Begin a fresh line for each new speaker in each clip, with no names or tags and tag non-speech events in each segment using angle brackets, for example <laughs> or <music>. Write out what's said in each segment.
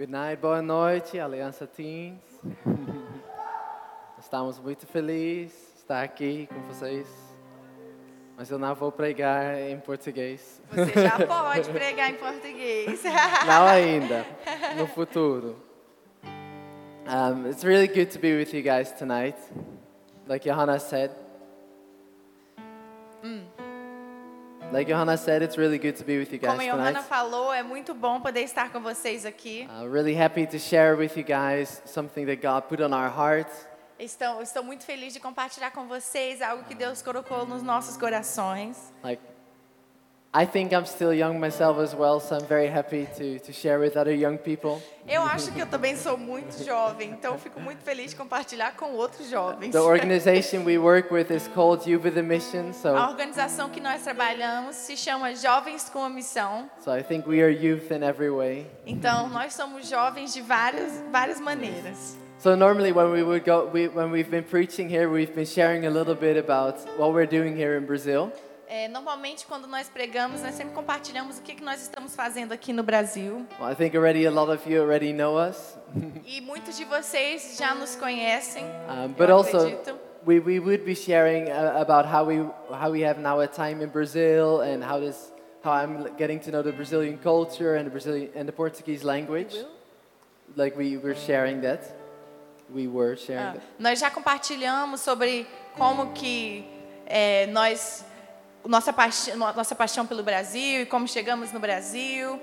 Good night, boa noite, Aliança Teens. Estamos muito felizes de estar aqui com vocês. Mas eu não vou pregar em português.
Você já pode pregar em português. <laughs>
Não ainda, no futuro. Um, it's really good to be with you guys tonight. Like Johanna said. Like Johanna said, it's really good to be with you guys
Como a Johanna
tonight.
falou, é muito bom poder estar com vocês aqui.
Uh, really happy to share with you guys something that God put on our hearts.
Estou, estou muito feliz de compartilhar com vocês algo que Deus colocou nos nossos corações.
Like, I think I'm still young myself as well, so I'm very happy to, to share with other young people.
Eu acho que eu também sou muito jovem, então fico muito feliz de compartilhar com outros jovens.
The organization we work with is called Youth with a Mission,
A
so,
organização que nós trabalhamos se chama Jovens com a Missão.
so I think we are youth in every way.
Então, nós somos jovens de várias, várias maneiras.
So normally when we would go, we, when we've been preaching here, we've been sharing a little bit about what we're doing here in Brazil.
É, normalmente, quando nós pregamos, nós sempre compartilhamos o que, que nós estamos fazendo aqui no Brasil.
Well, I think already a lot of you already know us, <laughs>
E muitos de vocês já nos conhecem.
um, but also we, we would be sharing uh, about how we how we have now a time in Brazil and how this how I'm getting to know the Brazilian culture and the Brazilian and the Portuguese language. Like we were sharing that, we were sharing
Ah,
that.
nós já compartilhamos sobre como que é, nós nossa paixão, nossa paixão pelo Brasil e como chegamos no Brasil,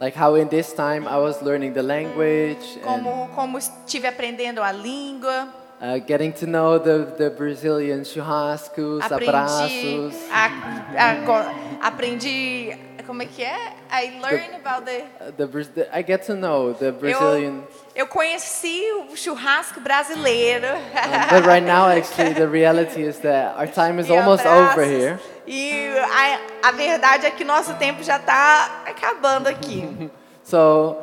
Like how in this time I was learning the language
como como estive aprendendo a língua,
uh, getting to know the the Brazilian churrascos,
aprendi
abraços.
a, a, aprendi como é que é? I learn about the
the, I get to know the
eu,
Brazilian.
eu conheci o churrasco brasileiro.
Um, but right now, actually, the reality is that our <laughs> time is
E
almost
abraços.
over here.
E a, a verdade é que nosso tempo já está acabando aqui. <laughs>
So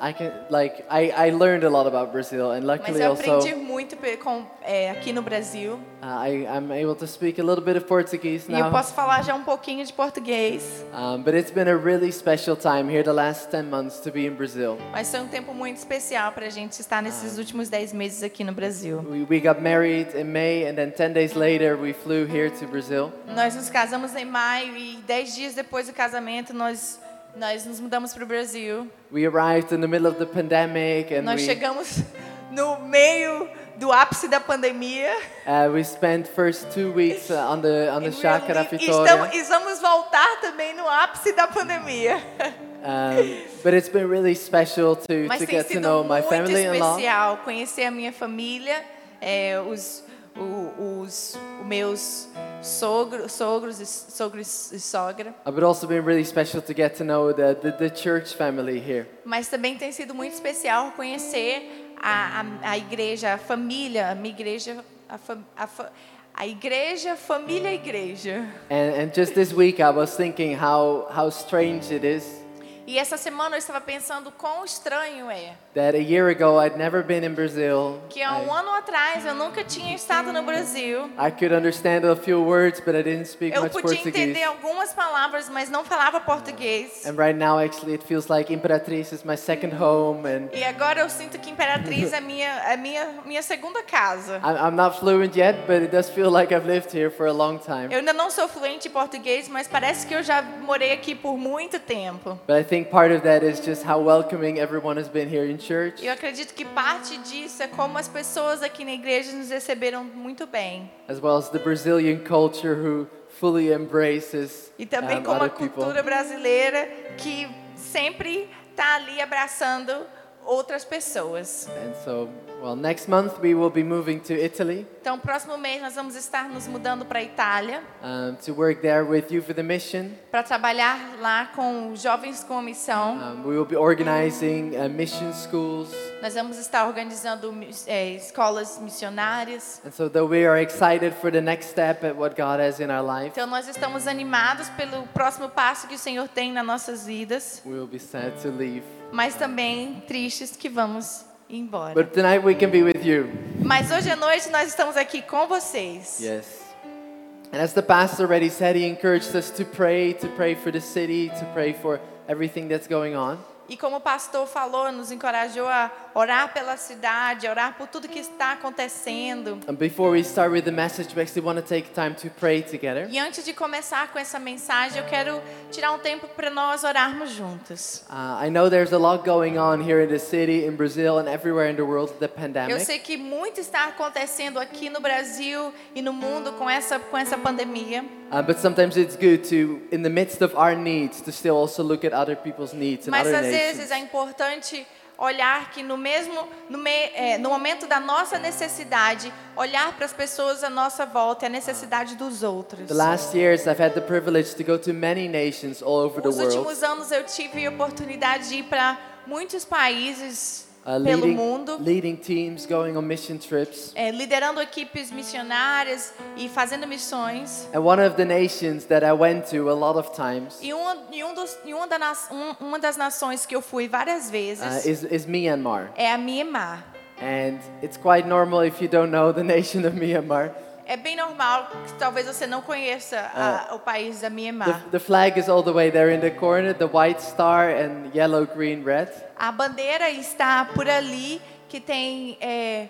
I can like I, I learned a lot about Brazil, and
Mas
luckily
eu
also
aprendi muito pe- com, é, aqui no Brasil.
uh, I I'm able to speak a little bit of Portuguese
E eu
now.
posso falar já um pouquinho de português.
Um, but it's been a really special time here the last 10 months to be in Brazil.
Mas foi um tempo muito especial para a gente estar nesses últimos 10 meses aqui no Brasil.
We, we got married in May, and then 10 days later we flew here to Brazil.
Nós nos casamos em maio e 10 dias depois do casamento nós, nós nos mudamos para o Brasil.
We arrived in the middle of the pandemic, and
Nós
we
chegamos <laughs> no meio do ápice da pandemia.
uh, we spent first two weeks uh, on the on the
e
Vitória.
estamos, e vamos voltar também no ápice da pandemia.
Um, but it's been really special to,
Mas
to get to know my family in law.
especial conhecer a minha família, é, os, o- os, os meus sogro, sogros, sogros e sogra.
Uh, But also been really special to get to know the, the, the church family here.
Mas também tem sido muito especial conhecer a, a, a igreja, a família, a minha igreja, a, fa, a, fa, a igreja, família, igreja.
And, and just this week I was thinking how, how strange it is
E essa semana eu estava pensando quão estranho é
that a year ago I'd never been in Brazil.
que há um
I,
ano atrás eu nunca tinha estado no Brasil.
I could understand a few words, but I didn't speak
Eu
much
podia
Portuguese.
entender algumas palavras, mas não falava português.
And right now, actually, it feels like Imperatriz is my second home, and
E agora eu sinto que Imperatriz é minha, é minha, minha segunda casa.
I'm, I'm not fluent yet, but it does feel like I've lived here for a long time.
Eu ainda não sou fluente em português, mas parece que eu já morei aqui por muito tempo.
But I think part of that is just how welcoming everyone has been here in church.
Eu acredito que parte disso é como as pessoas aqui na igreja nos receberam muito bem.
as well as the Brazilian culture who fully embraces
E também
um,
como a
people.
cultura brasileira que sempre está ali abraçando outras pessoas.
And so, well, next month we will be moving to Italy
Então, próximo mês nós vamos estar nos mudando para a Itália
um, to work there with for the Mission.
para trabalhar lá com jovens com a missão.
Um, we will be organizing uh, mission schools.
Nós vamos estar organizando é, escolas missionárias.
And so, we are excited for the next step at what God has in our life,
Então, nós estamos animados pelo próximo passo que o Senhor tem nas nossas vidas,
we will be sad to leave.
mas também tristes que vamos embora.
But tonight we can be with you.
Mas hoje à noite nós estamos aqui com vocês.
Yes. And as the pastor already said, he encouraged us to pray, to pray for the city, to pray for everything that's going on.
E como o pastor falou, nos encorajou a orar pela cidade, a orar por tudo que está acontecendo.
And before we start with the message, we actually want to take time to pray together.
E antes de começar com essa mensagem, eu quero tirar um tempo para nós orarmos juntos.
Uh,
Eu sei que muito está acontecendo aqui no Brasil e no mundo com essa com essa pandemia.
Uh, but sometimes it's good to, in the midst of our needs, to still also look at other people's needs and
Mas
other
às
nations.
vezes é importante olhar que no mesmo no, me, é, no momento da nossa necessidade, olhar para as pessoas à nossa volta e a necessidade dos outros.
The last years, I've had the privilege to go to many nations all over the
Nos
world,
últimos anos eu tive a oportunidade de ir para muitos países
uh,
pelo
leading,
mundo.
leading teams, going on mission trips.
é, liderando equipes missionárias e fazendo missões.
And one of the nations that I went to a lot of times
E uma, e um dos, e uma, da um- uma das nações que eu fui várias vezes
uh, is, is Myanmar.
é a Myanmar.
And it's quite normal if you don't know the nation of Myanmar.
É bem normal que talvez você não conheça a- o país da
The,
Myanmar.
the flag is all the way there in the corner, the white star and yellow, green, red.
A bandeira está por ali que tem é,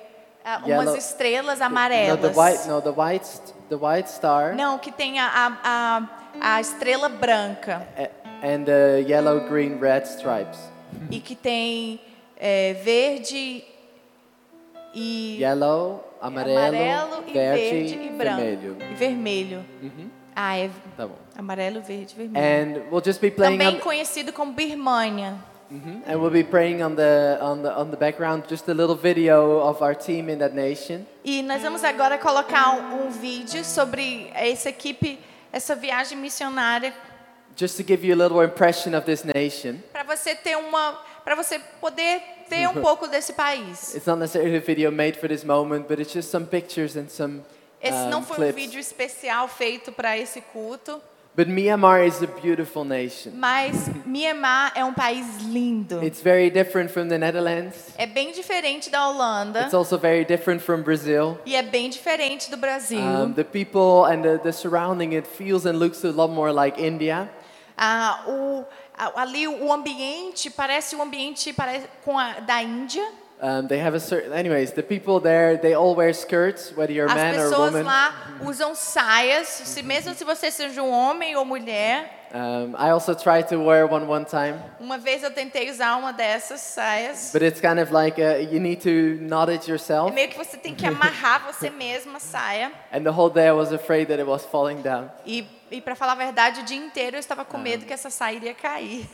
umas
Yellow-
estrelas
No,
amarelas.
the white, no, the white, the white star
Não, que tem a, a, a, a estrela branca
a- and the yellow, green, red stripes.
e que tem é, verde e
Yellow, amarelo,
amarelo e
verde,
verde e branco
vermelho.
e vermelho. Ah, é
Tá bom.
amarelo, verde, e vermelho.
And we'll just be playing
Também
on,
conhecido como Birmania.
Mhm. and we'll be praying on the on the on the background just a little video of our team in that nation.
E nós vamos agora colocar um, um vídeo sobre essa equipe, essa viagem missionária,
Just to give you a little impression of this nation.
para você ter uma, para você poder ver um pouco desse país.
It's not necessarily a video made for this moment, but it's just some pictures and some
Esse
um,
não foi um vídeo especial feito para esse culto,
But Myanmar is a beautiful nation.
mas <laughs> Myanmar é um país lindo.
It's very different from the Netherlands.
É bem diferente da Holanda
It's also very different from Brazil.
e é bem diferente do Brasil.
Um, the people and the, the surrounding it feels and looks a lot more like India.
Ah, o, ali o ambiente parece o ambiente pare- com a, da Índia.
Um, they have a certain, anyways, the people there, they all wear skirts, whether you're a
As
man or a
pessoas
woman.
lá usam saias, se mesmo se você seja um homem ou mulher.
Um, I also tried to wear one one time,
Uma vez eu tentei usar uma dessas saias.
but it's kind of like uh you need to knot it
É
yourself.
meio que você tem que amarrar você mesma a saia.
And the whole day I was afraid that it was falling down.
E, e para falar a verdade, o dia inteiro eu estava com medo que essa saia iria cair.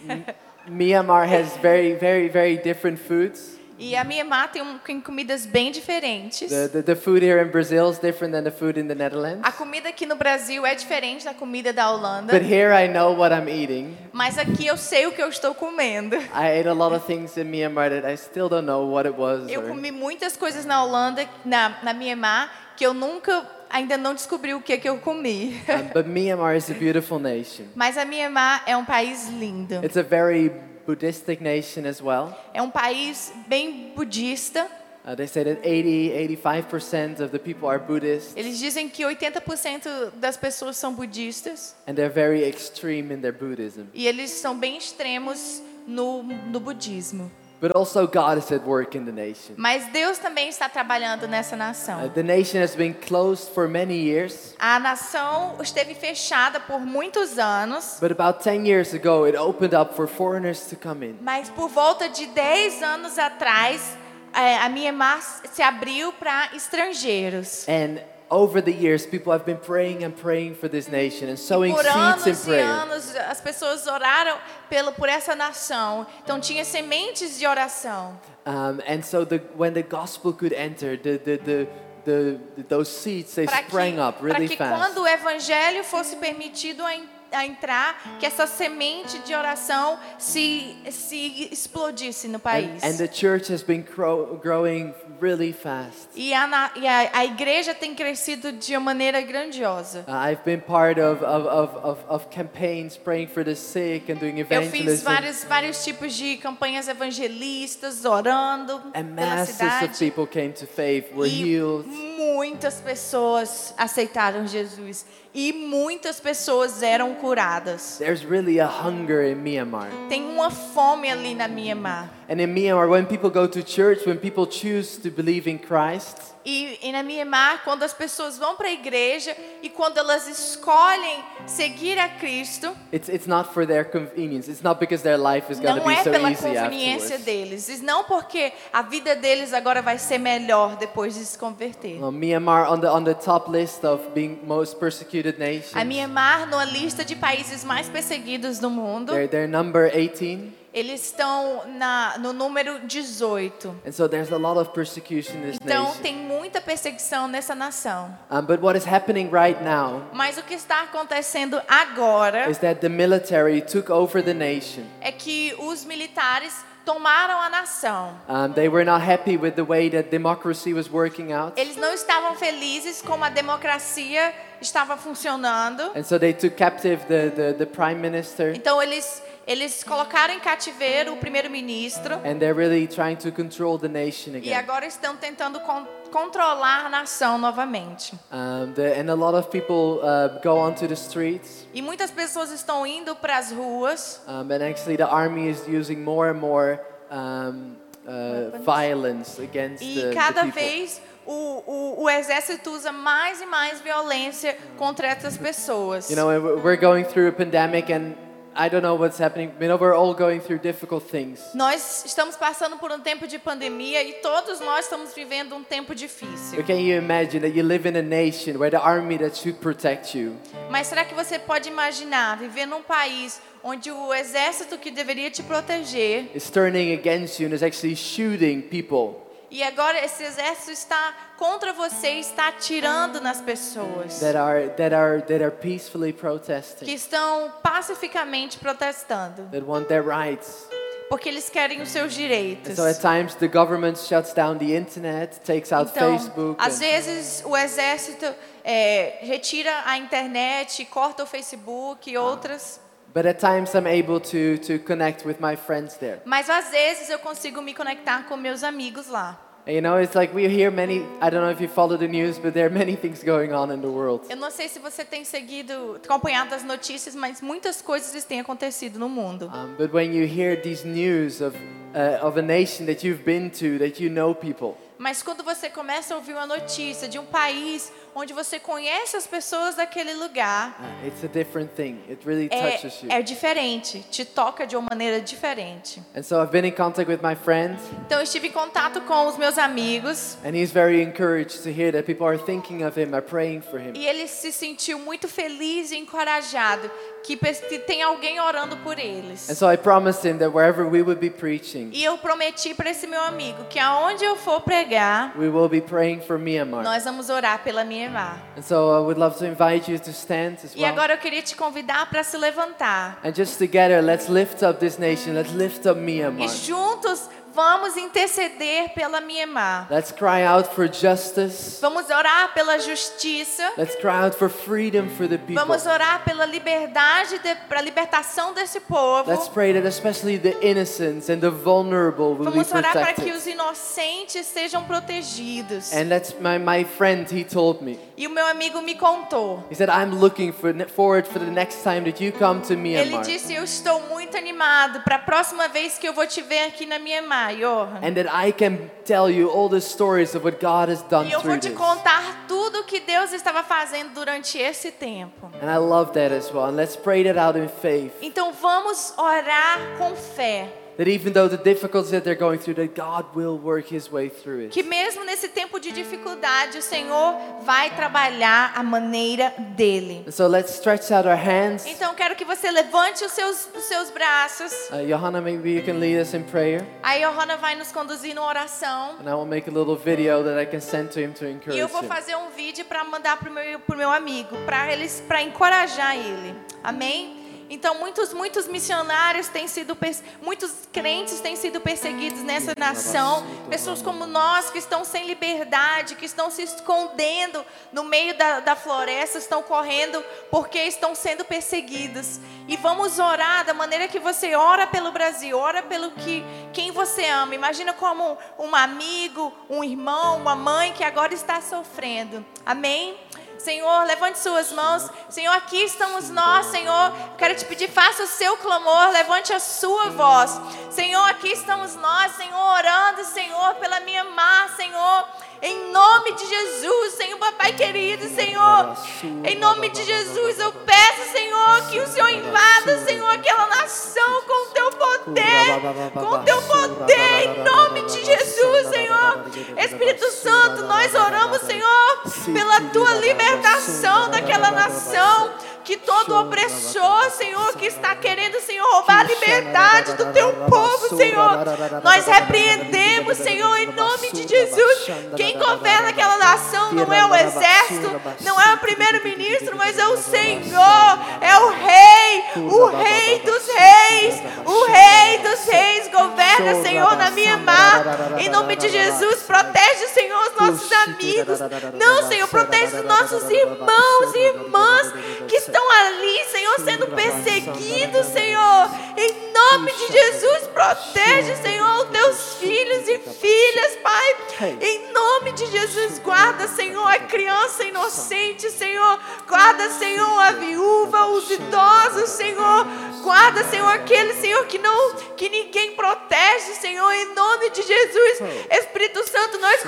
Myanmar has very, very, very different foods.
E a Myanmar tem, um, tem comidas bem diferentes.
The, the, the food here in Brazil is different than the food in the Netherlands.
A comida aqui no Brasil é diferente da comida da Holanda.
But here I know what I'm eating.
Mas aqui eu sei o que eu estou comendo. <laughs>
I ate a lot of things in Myanmar that I still don't know what it was.
Eu
or-
comi muitas coisas na Holanda, na, na Myanmar, que eu nunca, ainda não descobri o que, que eu comi.
Um, but Myanmar is a beautiful nation. <laughs>
Mas a Myanmar é um país lindo.
It's a very Buddhistic nation as well.
É um país bem budista.
Uh, they say that 80, 85% of the people are Buddhist,
Eles dizem que 80% das pessoas são budistas.
and they're very extreme in their Buddhism.
E eles são bem extremos no, no budismo.
But also, God is at work in the nation.
Mas Deus também está trabalhando nessa
Uh,
nação.
the nation has been closed for many years,
A nação esteve fechada por muitos anos.
but about 10 years ago, it opened up for foreigners to come in.
Mas por volta de 10 anos atrás, é, a Myanmar se abriu para estrangeiros.
And over the years, people have been praying and praying for this nation and sowing
Por
seeds in
anos e
prayer.
anos, as pessoas oraram pelo, por essa nação. Então tinha sementes de oração.
Um, and so the, when the gospel could enter, the, the, the, the, those seeds, they sprang
que,
up really
que
fast.
quando o evangelho fosse permitido a, en- a entrar, que essa semente de oração se, se explodisse no país.
And, and the church has been grow, growing really fast.
E, a, e a, a igreja tem crescido de uma maneira grandiosa.
Uh, I've been part of, of, of, of, campaigns praying for the sick and doing
Eu fiz
evangelism.
vários, vários tipos de campanhas evangelistas, orando
And
pela
masses of
cidade.
people came to faith, were
E
healed.
muitas pessoas aceitaram Jesus. E muitas pessoas eram curadas.
There's really a hunger in Myanmar.
Tem uma fome ali na Mianmar.
And in Myanmar, when people go to church, when people choose to believe in Christ,
E, e na Mianmar, quando as pessoas vão para a igreja e quando elas escolhem seguir a Cristo,
it's, it's not for their convenience. It's not because their life is going to
não
be
é
so
pela
easy
conveniência
afterwards.
deles, e não porque a vida deles agora vai ser melhor depois de se converter.
Well, Myanmar on the on the top list of being most persecuted nations.
A Mianmar, numa lista de países mais perseguidos do mundo,
They're, they're number 18,
eles estão na, no número 18.
and so there's a lot of persecution in this
Então
nation.
tem muita perseguição nessa nação.
Um, but what is happening right now
Mas o que está acontecendo agora
is that the military took over the nation.
é que os militares tomaram a nação.
Um, they were not happy with the way that democracy was working out,
Eles não estavam felizes como a democracia estava funcionando.
and so they took captive the, the, the prime minister,
Então eles eles colocaram em cativeiro o primeiro-ministro
and they're really trying to control the nation
e
again.
agora estão tentando con controlar a nação novamente.
Um, the, and a lot of people uh, go onto the streets,
E muitas pessoas estão indo para as ruas
um, and actually the army is using more and more um, uh, violence against
e
the, the
cada
people.
O, o, o exército usa mais e mais violência contra essas pessoas.
You know, we're going through a pandemic, and I don't know what's happening. You know, we're all going through difficult things.
Nós estamos passando por um tempo de pandemia e todos nós estamos vivendo um tempo difícil.
Can you imagine that you live in a nation where the army that should protect you
Mas será que você pode imaginar viver num país onde o exército que deveria te proteger
is turning against you and is actually shooting people
e agora esse exército está contra você, está atirando nas pessoas
that are that are that are peacefully
que
protesting,
estão pacificamente protestando,
that want their rights?
porque eles querem os seus
And
direitos.
so at times the government shuts down the internet, takes out
Então,
Facebook.
às
and-
vezes o exército é, retira a internet, corta o Facebook e outras.
But at times I'm able to to connect with my friends there.
Mas às vezes eu consigo me conectar com meus amigos lá.
You know, it's like we hear many. I don't know if you follow the news, but there are many things going on in the world.
Eu não sei se você tem seguido, acompanhado as notícias, mas muitas coisas têm acontecido no mundo.
Um, but when you hear these news of, uh, of a nation that you've been to, that you know people,
Mas quando você começa a ouvir uma notícia de um país onde você conhece as pessoas daquele lugar,
uh, it's a different thing. It really touches you.
é, é diferente, te toca de uma maneira diferente.
And so I've been in contact with my friend,
Então eu estive em contato com os meus amigos
and he's very encouraged to hear that people are thinking of him, are praying for him.
e ele se sentiu muito feliz e encorajado que, tem alguém orando por eles.
And so I promised him that wherever we would be preaching,
E eu prometi para esse meu amigo que aonde eu for pregar,
we will be praying for Myanmar.
nós vamos orar pela Myanmar.
And so I would love to invite you to stand as
E agora eu queria te convidar para se levantar.
And just together, let's lift up this nation. Let's lift up
E
Myanmar.
juntos vamos interceder pela Myanmar.
Let's cry out for justice.
Vamos orar pela justiça.
Let's cry out for freedom for the people.
Vamos orar pela liberdade, para a libertação desse povo.
Let's pray that especially the innocents and the vulnerable will be
Vamos orar para que os inocentes sejam protegidos.
And that's my, my friend, he told me.
E o meu amigo me contou.
He said, I'm looking for, forward for the next time that you come to
Ele
Myanmar.
disse: Eu estou muito animado para a próxima vez que eu vou te ver aqui na Myanmar, Johan.
And that I can tell you all the stories of what God has done
E eu vou
through
te
this.
contar tudo que Deus estava fazendo durante esse tempo.
And I love that as well. And let's pray that out in faith.
Então vamos orar com fé.
That even though the difficulties that they're going through, that God will work his way through it.
Que mesmo nesse tempo de dificuldade, o Senhor vai trabalhar a maneira dele.
So let's stretch out our hands.
Então quero que você levante os seus, os seus braços.
Uh, Johanna, maybe you can lead us in prayer.
A Rona vai nos conduzir numa oração.
And I will make a little video that I can send to him to encourage
E eu vou fazer um vídeo para mandar pro meu, pro meu amigo, para eles, para encorajar ele. Amém? Então muitos, muitos missionários têm sido, muitos crentes têm sido perseguidos nessa nação. Pessoas como nós que estão sem liberdade, que estão se escondendo no meio da, da floresta, estão correndo porque estão sendo perseguidos. E vamos orar da maneira que você ora pelo Brasil, ora pelo que quem você ama. Imagina como um amigo, um irmão, uma mãe que agora está sofrendo. Amém? Senhor, levante suas mãos. Senhor, aqui estamos nós, Senhor. Quero te pedir, faça o seu clamor, levante a sua voz. Senhor, aqui estamos nós, Senhor, orando, Senhor, pela minha mar, Senhor. Em nome de Jesus, Senhor, papai querido, Senhor. Em nome de Jesus, eu peço, Senhor, que o Senhor invada, Senhor, aquela nação com o teu poder. Com o teu poder, em nome de Jesus, Senhor. Espírito Santo, nós oramos, Senhor, pela tua libertação daquela nação que todo opressor, Senhor, que está querendo, Senhor, roubar a liberdade do teu povo, Senhor, nós repreendemos, Senhor, em nome de Jesus. Quem governa aquela nação não é o exército, não é o primeiro-ministro, mas é o Senhor, é o Rei, o Rei dos Reis, o Rei dos Reis governa, Senhor, na minha mar. Em nome de Jesus, protege, Senhor, os nossos amigos. Não, Senhor, protege os nossos irmãos e irmãs que estão estão ali, Senhor, sendo perseguidos, Senhor. Em nome de Jesus, protege, Senhor, os teus filhos e filhas, Pai. Em de Jesus, guarda, Senhor, a criança inocente, Senhor. Guarda, Senhor, a viúva, os idosos, Senhor. Guarda, Senhor, aquele, Senhor, que não, que ninguém protege, Senhor, em nome de Jesus. Espírito Santo, nós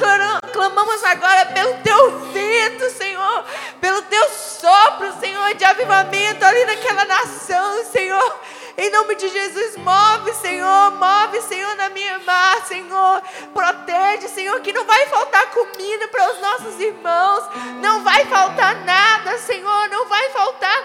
clamamos agora pelo teu vento, Senhor, pelo teu sopro, Senhor, de avivamento ali naquela nação, Senhor. Em nome de Jesus, move, Senhor, move, Senhor, na minha mar, Senhor. Protege, Senhor, que não vai faltar comida para os nossos irmãos. Não vai faltar nada, Senhor, não vai faltar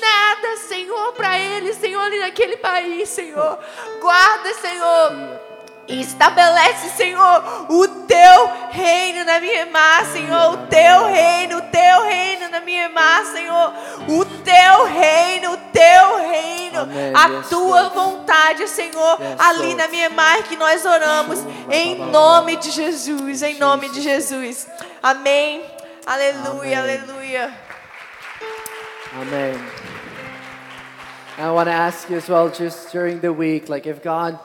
nada, Senhor, para eles, Senhor, ali naquele país, Senhor. Guarda, Senhor. E estabelece, Senhor, o teu reino na minha irmã, Senhor. O teu reino, o teu reino na minha irmã, Senhor. O teu reino, o teu reino. Amém. A tua vontade, Senhor. Ali na minha irmã que nós oramos. Em nome de Jesus, em nome de Jesus. Amém. Aleluia, Amém. aleluia.
Amém. I want to ask you as well, just during the week, like if God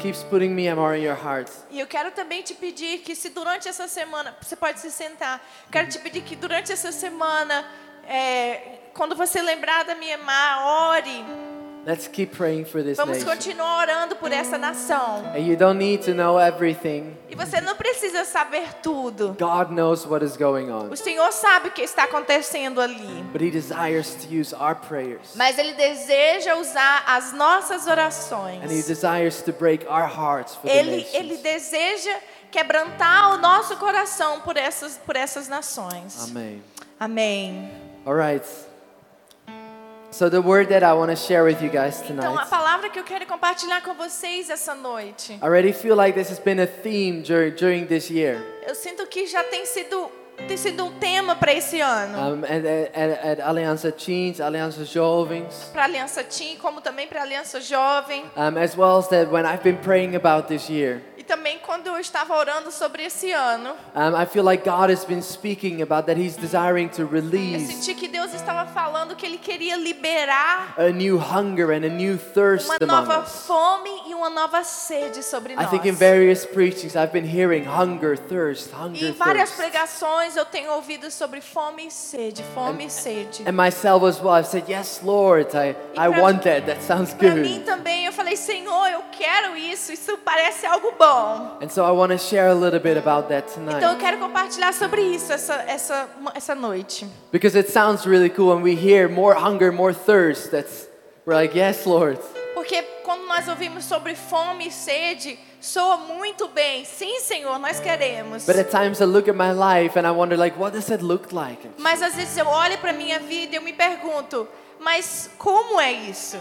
keeps putting in your heart.
E eu quero também te pedir que se durante essa semana, você pode se sentar. Quero te pedir que durante essa semana, é, quando você lembrar da irmã, ore
Let's keep praying for this
Vamos
nation.
continuar orando por essa nação.
And you don't need to know everything.
E você não precisa saber tudo.
God knows what is going on.
O Senhor sabe o que está acontecendo ali.
But he desires to use our prayers.
Mas ele deseja usar as nossas orações.
And he desires to break our hearts for
ele,
the
ele deseja quebrantar o nosso coração por essas por essas nações.
Amém.
Amém.
All right. So the word that I want to share with you guys tonight.
Então a palavra que eu quero compartilhar com vocês essa noite.
I already feel like this has been a theme during during this year.
Eu sinto que já tem sido tem sido um tema para esse ano.
Um, at, at, at Aliança Teens, Aliança Jovens.
Para Aliança Teen, como também para Aliança Jovem.
Um, as well as that when I've been praying about this year.
E também quando eu estava orando sobre esse ano.
Um, I feel like God has been speaking about that He's desiring to
Eu
release
senti que Deus estava falando que Ele queria liberar
a new hunger and a new thirst
uma nova fome e uma nova sede sobre
I
nós.
think in various preachings I've been hearing hunger, thirst,
E
hunger,
em várias
thirst.
pregações eu tenho ouvido sobre fome e sede, fome e sede.
And myself as well, I've said, Yes, Lord, I, I want that. That sounds
Para mim
good.
também, eu falei, Senhor, eu quero isso, isso parece algo bom.
And so I want to share a little bit about that
Então eu
tonight.
quero compartilhar sobre isso essa, essa, essa noite.
Because it sounds really cool when we hear more hunger, more thirst. That's, we're like, Yes, Lord.
Porque quando nós ouvimos sobre fome e sede, soa muito bem. Sim, Senhor, nós queremos.
But at times I look at my life and I wonder, like, what does it look like?
Mas às vezes eu olho para minha vida e eu me pergunto, mas como é isso?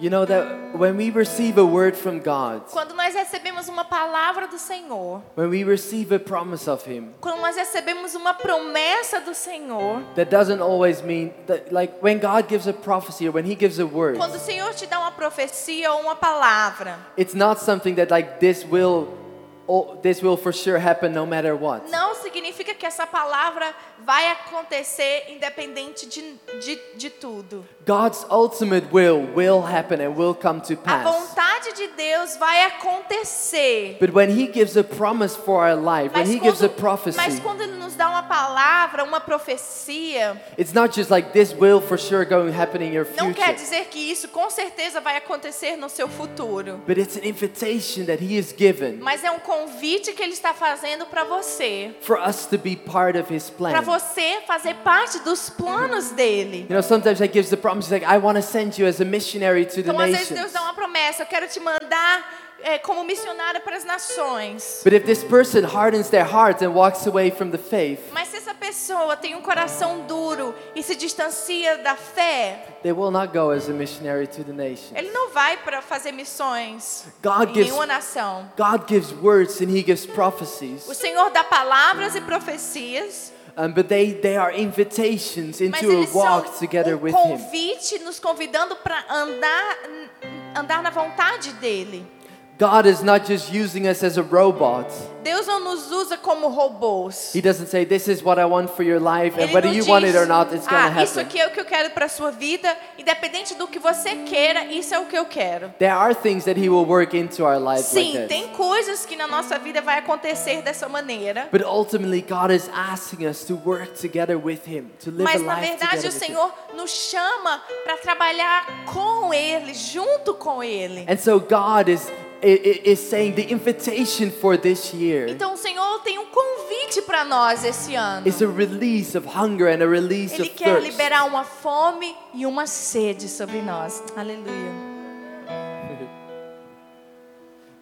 You know that when we receive a word from God,
Quando nós recebemos uma palavra do Senhor,
when we receive a promise of Him,
quando nós recebemos uma promessa do Senhor,
that doesn't always mean that, like, when God gives a prophecy or when He gives a word,
quando o Senhor te dá uma profecia ou uma palavra,
it's not something that, like, this will, oh, this will for sure happen no matter what.
não significa que essa palavra vai acontecer independente de, de, de tudo.
God's ultimate will will happen and will come to
A
pass.
vontade de Deus vai acontecer.
But when He gives a promise for our life, when
Mas
He gives a
quando,
prophecy,
mas quando Ele nos dá uma palavra, uma profecia,
it's not just like this will for sure going to happen in your
não quer
future.
dizer que isso com certeza vai acontecer no seu futuro.
But it's an invitation that He has given
Mas é um convite que Ele está fazendo para você.
for us to be part of His
Para você fazer parte dos planos dele.
You know, sometimes He gives the promise like, I want to send you as a missionary to the
Então, às vezes, Deus dá uma promessa: eu quero te mandar é, como missionária para as nações.
But if this person hardens their heart and walks away from the faith,
Mas se essa pessoa tem um coração duro e se distancia da fé,
they will not go as a missionary to the nations.
ele não vai para fazer missões
God
em
gives,
nenhuma nação.
God gives words and He gives prophecies,
O Senhor dá palavras e profecias,
um, but they, they are invitations
mas
into a walk together
um
with Him.
convite nos convidando para andar, andar na vontade dele.
God is not just using us as a robot.
Deus não nos usa como robôs.
He doesn't say, This is what I want for your life, and whether you
diz,
want it or not, it's going to
ah, isso
happen.
aqui é o que eu quero para a sua vida, independente do que você queira, isso é o que eu quero.
There are things that He will work into our lives
Sim,
like
tem coisas que na nossa vida vai acontecer dessa maneira,
But ultimately, God is asking us to work together with Him, to live
mas
a
na
life
verdade o. Senhor nos chama para trabalhar com Ele, junto com Ele.
And so God is, is saying the invitation for this year
Então o Senhor tem um convite para nós esse ano.
is a release of hunger and a release
Ele
of
quer
thirst.
liberar uma fome e uma sede sobre nós. Aleluia. <laughs>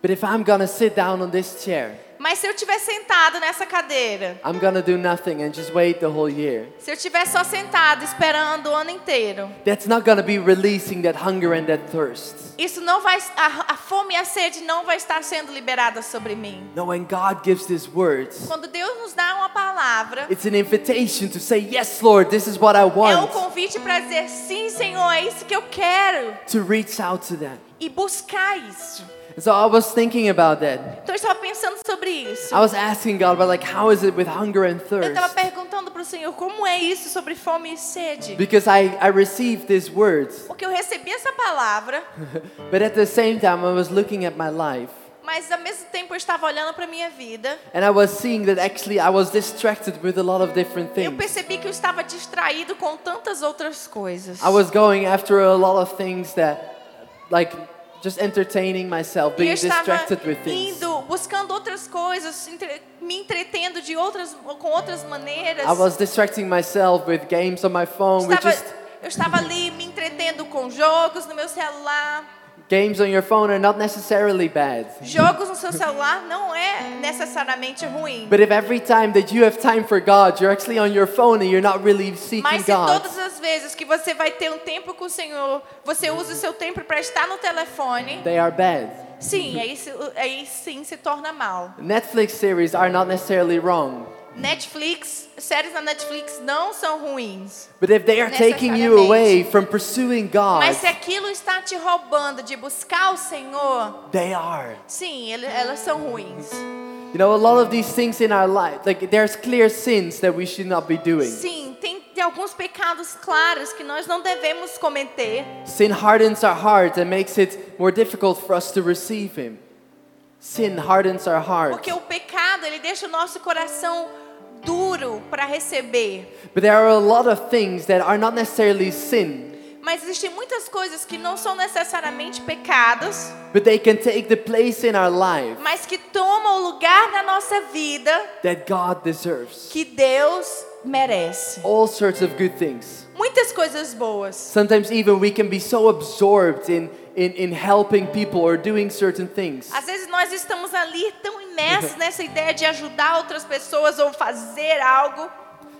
But if I'm gonna sit down on this chair,
Mas se eu estiver sentado nessa cadeira,
I'm gonna do nothing and just wait the whole year.
se eu estiver só sentado esperando o ano inteiro,
That's not gonna be releasing that hunger and that thirst.
isso não vai a, a fome e a sede não vai estar sendo liberada sobre mim.
No, when God gives these words,
Quando Deus nos dá uma palavra,
it's an invitation to say, Yes, Lord, this is what I
é um
want.
convite para dizer sim, Senhor, é isso que eu quero
To reach out to them.
e buscar isso.
So I was thinking about that.
Então eu estava pensando sobre isso.
I was asking God about like how is it with hunger and
Eu estava
thirst?
perguntando para o Senhor como é isso sobre fome e sede.
Because I, I received these words,
Porque eu recebi essa palavra, <laughs>
but at the same time I was looking at my life
mas ao mesmo tempo eu estava olhando para minha vida.
and I was seeing that actually I was distracted with a lot of different
Eu
things.
percebi que eu estava distraído com tantas outras coisas.
I was going after a lot of things that like just entertaining myself,
E eu
being
estava
distracted with things.
indo, buscando outras coisas, entre- me entretendo de outras, com outras maneiras.
I was distracting myself with games on my phone, with
estava,
just
eu estava ali me entretendo com jogos no meu celular.
Games on your phone are not necessarily bad.
Jogos no seu celular não é necessariamente ruim.
But if every time that you have time for God, you're actually on your phone and you're not really seeking
Mas se
God,
todas as vezes que você vai ter um tempo com o Senhor, você usa o seu tempo para estar no telefone,
they are bad.
sim, aí, aí sim se torna mal.
Netflix series are not necessarily wrong.
Netflix, séries na Netflix não são ruins.
But if they are taking you away from pursuing God,
Mas se aquilo está te roubando de buscar o Senhor,
they are.
sim, elas são ruins.
You know, a lot of these things in our life, like there's clear sins that we should not be doing.
Sim, tem, tem alguns pecados claros que nós não devemos cometer.
Sin hardens our heart and makes it more difficult for us to receive Him. Sin hardens our heart.
Porque o pecado, ele deixa o nosso coração duro para receber.
But there are a lot of things that are not necessarily sin,
Mas existem muitas coisas que não são necessariamente pecados,
but they can take the place in our life
mas que tomam o lugar na nossa vida
that God deserves.
que Deus merece.
All sorts of good things.
Muitas coisas boas.
Sometimes even we can be so absorbed in, in, in helping people or doing certain things.
Às vezes nós estamos ali tão imersos <laughs> nessa ideia de ajudar outras pessoas ou fazer algo.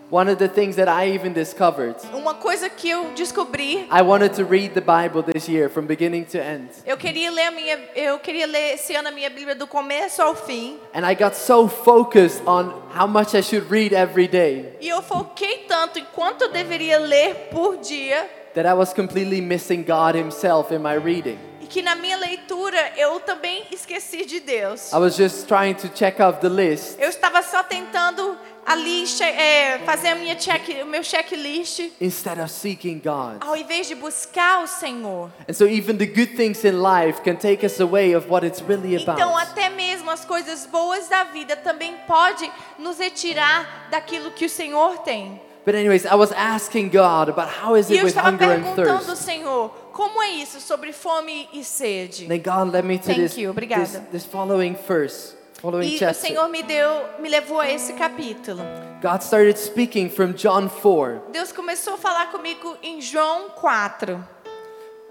One of the things that I even discovered,
Uma coisa que eu descobri,
I wanted to read the Bible this year from beginning to end.
eu queria ler a minha, eu queria ler esse ano a minha Bíblia do começo ao fim.
And I got so focused on how much I should read every day
E eu foquei tanto em quanto eu deveria ler por dia
that I was completely missing God Himself in my reading.
e que na minha leitura eu também esqueci de Deus.
I was just trying to check off the list
Eu estava só tentando ali é, fazer a minha check, o meu checklist,
instead of seeking God.
ao invés de buscar o Senhor.
And so even the good things in life can take us away of what it's really
Então
about.
até mesmo as coisas boas da vida também pode nos retirar daquilo que o Senhor tem.
But anyways, I was asking God about how is
E
it
eu
with
estava
hunger and
perguntando ao
thirst.
Senhor, como é isso sobre fome e sede?
Then God led me to
Thank
this,
you, obrigada.
this, this following verse, following
E o
chapter.
Senhor me deu, me levou a esse capítulo.
God started speaking from John 4.
Deus começou a falar comigo em João 4.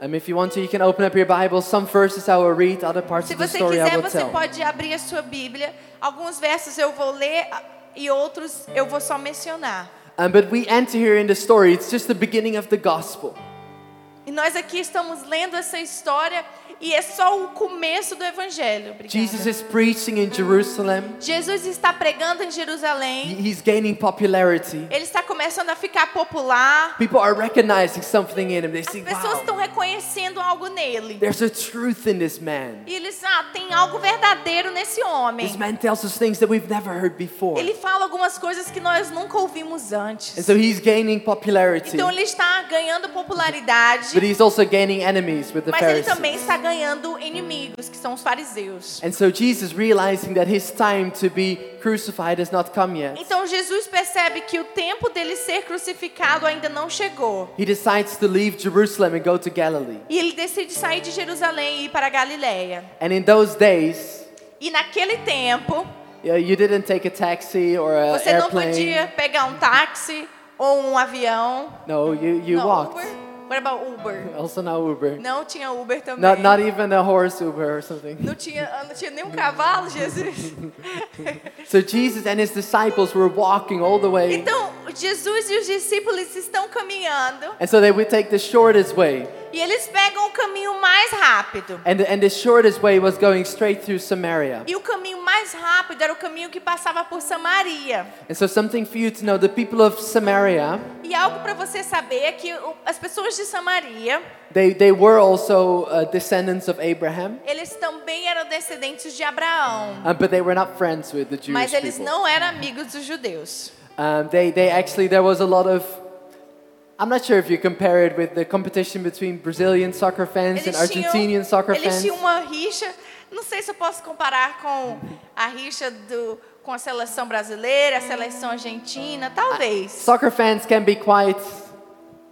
Um, if you want to, you can open up your Bible. Some verses I will read, other parts
Se
of the
você
story I
quiser,
will
você
tell.
pode abrir a sua Bíblia. Alguns versos eu vou ler e outros eu vou só mencionar.
Um, but we enter here in the story. It's just the beginning of the gospel.
E nós aqui estamos lendo essa história e é só o começo do evangelho. Obrigada.
Jesus is preaching in Jerusalem.
Jesus está pregando em Jerusalém.
He's gaining popularity.
Ele está começando a ficar popular.
People are recognizing something in him. They
As
see,
pessoas
wow,
estão reconhecendo algo nele.
there's a truth in this man.
E eles, ah, tem algo verdadeiro nesse homem.
This man tells us things that we've never heard before.
Ele fala algumas coisas que nós nunca ouvimos antes.
And so he's gaining popularity.
Então ele está ganhando popularidade,
But he's also gaining enemies with the
mas ele também
Pharisees.
está ganhando inimigos, que são os fariseus.
And so Jesus, realizing that his time to be crucified has not come yet,
Então Jesus percebe que o tempo dele ser crucificado ainda não chegou.
he decides to leave Jerusalem and go to Galilee.
E ele decide sair de Jerusalém e ir para a Galileia.
And in those days,
E naquele tempo,
you didn't take a taxi or an
você não
airplane.
podia pegar um táxi ou um avião.
No, you, you
não,
walked.
Uber? What about Uber? <laughs>
Also no Uber.
Não tinha Uber também.
Not, not even a horse Uber or something.
Não tinha, não tinha nem um cavalo, Jesus. <laughs>
So Jesus and his disciples were walking all the way.
Então, Jesus e os discípulos estão caminhando
And so they would take the shortest way.
e eles pegam o caminho mais rápido.
And the, and the shortest way was going straight through Samaria.
E o caminho mais rápido era o caminho que passava por Samaria.
And so something for you to know, the people of Samaria,
E algo para você saber é que as pessoas de Samaria,
they, they were also uh, descendants of Abraham,
eles também eram descendentes de Abraão.
uh, but they were not friends with the Jewish
Mas eles
people.
não eram amigos dos judeus.
Um, they, they actually, there was a lot of, I'm not sure if you compare it with the competition between Brazilian soccer fans and
Eles tinham,
Argentinian soccer
eles
fans.
tinham uma rixa, não sei se eu posso comparar com a rixa do, com a seleção brasileira, a seleção argentina, talvez.
Soccer fans can be quite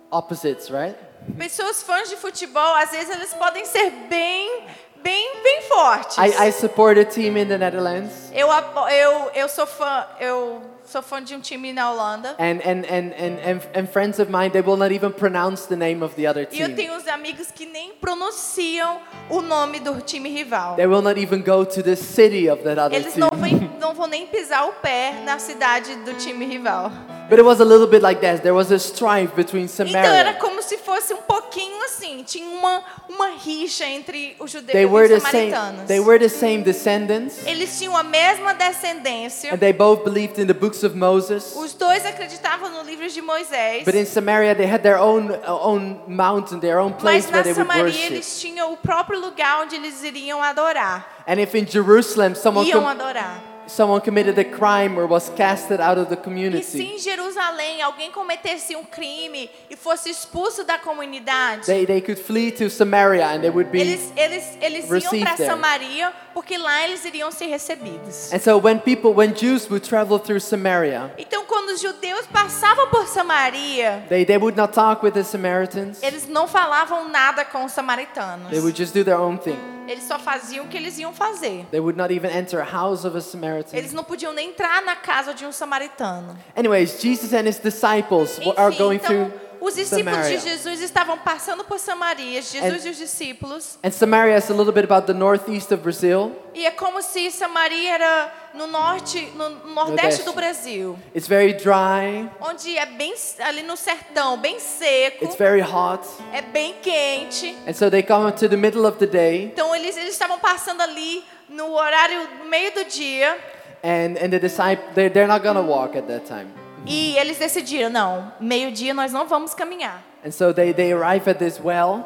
opposites, right?
Pessoas fãs de futebol, às vezes eles podem ser bem, bem, bem fortes.
I, I support a team in the Netherlands,
Eu, eu, eu sou fã, eu sou fã de um time na Holanda.
and, and, and, and, and, friends of mine, they will not even pronounce the name of the other
E eu
team.
tenho uns amigos que nem pronunciam o nome do time rival.
They will not even go to the city of that other
Eles
team.
vêm, não vão nem pisar o pé na cidade do time rival. <laughs>
But it was a little bit like that. There was a strife between
Então era
Samaria.
como se fosse um pouquinho assim, tinha uma, uma rixa entre os judeus
They
e os
the same.
samaritanos.
They were the same descendants,
Eles tinham a mesma descendência.
and they both believed in the books of Moses.
Os dois acreditavam no livro de Moisés.
But in Samaria, they had their own uh, own mountain, their own place
Mas
where
na
they would
Samaria
worship.
eles tinham o próprio lugar onde eles iriam adorar.
And if in Jerusalem someone
Iam adorar.
Someone committed a crime or was casted out of the
E se
community,
em Jerusalém alguém cometesse um crime e fosse expulso da comunidade,
they, they could flee to Samaria and they would be.
eles, eles, eles iam para. Samaria porque lá eles iriam ser recebidos.
And so when people, when Jews would travel through Samaria,
Então, quando os judeus passavam por Samaria,
they, they would not talk with the Samaritans.
eles não falavam nada com os samaritanos.
They would just do their own thing.
Eles só faziam o que eles iam fazer.
They would not even enter a house of a Samaritan.
Eles não podiam nem entrar na casa de um samaritano.
Anyways, Jesus and his disciples w- are
Enfim,
going
então,
through
os discípulos
Samaria.
de Jesus estavam passando por Samaria, Jesus
And-
e os discípulos,
And Samaria is a little bit about the northeast of Brazil.
e é como se Samaria era no norte, no nordeste
Nordeste.
do Brasil,
It's very dry,
onde é bem ali no sertão, bem seco,
it's very hot.
é bem quente.
And so they come to the middle of the day,
Então eles eles estavam passando ali no horário no meio do dia
and, and the disciples, they're, they're not to walk at that time.
e eles decidiram, não, meio-dia nós não vamos caminhar.
And so they, they arrive at this well,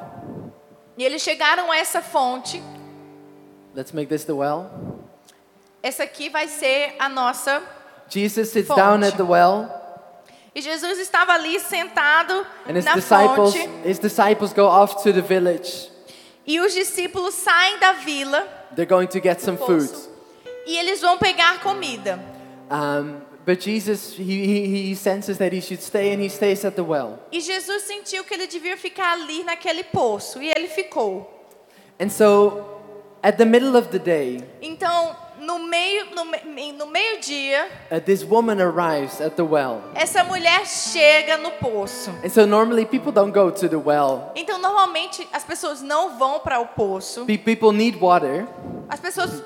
E eles chegaram a essa fonte.
Let's make this the well.
Essa aqui vai ser a nossa.
Jesus sits
Fonte.
down at the well,
E Jesus estava ali sentado
and his
na
disciples,
fonte.
his disciples go off to the village.
E os discípulos saem da vila
They're going to get some food.
e eles vão pegar comida.
Um, but Jesus, he, he, he senses that he should stay, and he stays at the well.
E Jesus sentiu que ele devia ficar ali naquele poço. E ele ficou.
And so, at the middle of the day,
Então, no meio no, no meio-dia,
uh, this woman arrives at the well.
essa mulher chega no poço.
And so, normally people don't go to the well.
Então, normalmente as pessoas não vão para o poço.
Pe- people need water.
As pessoas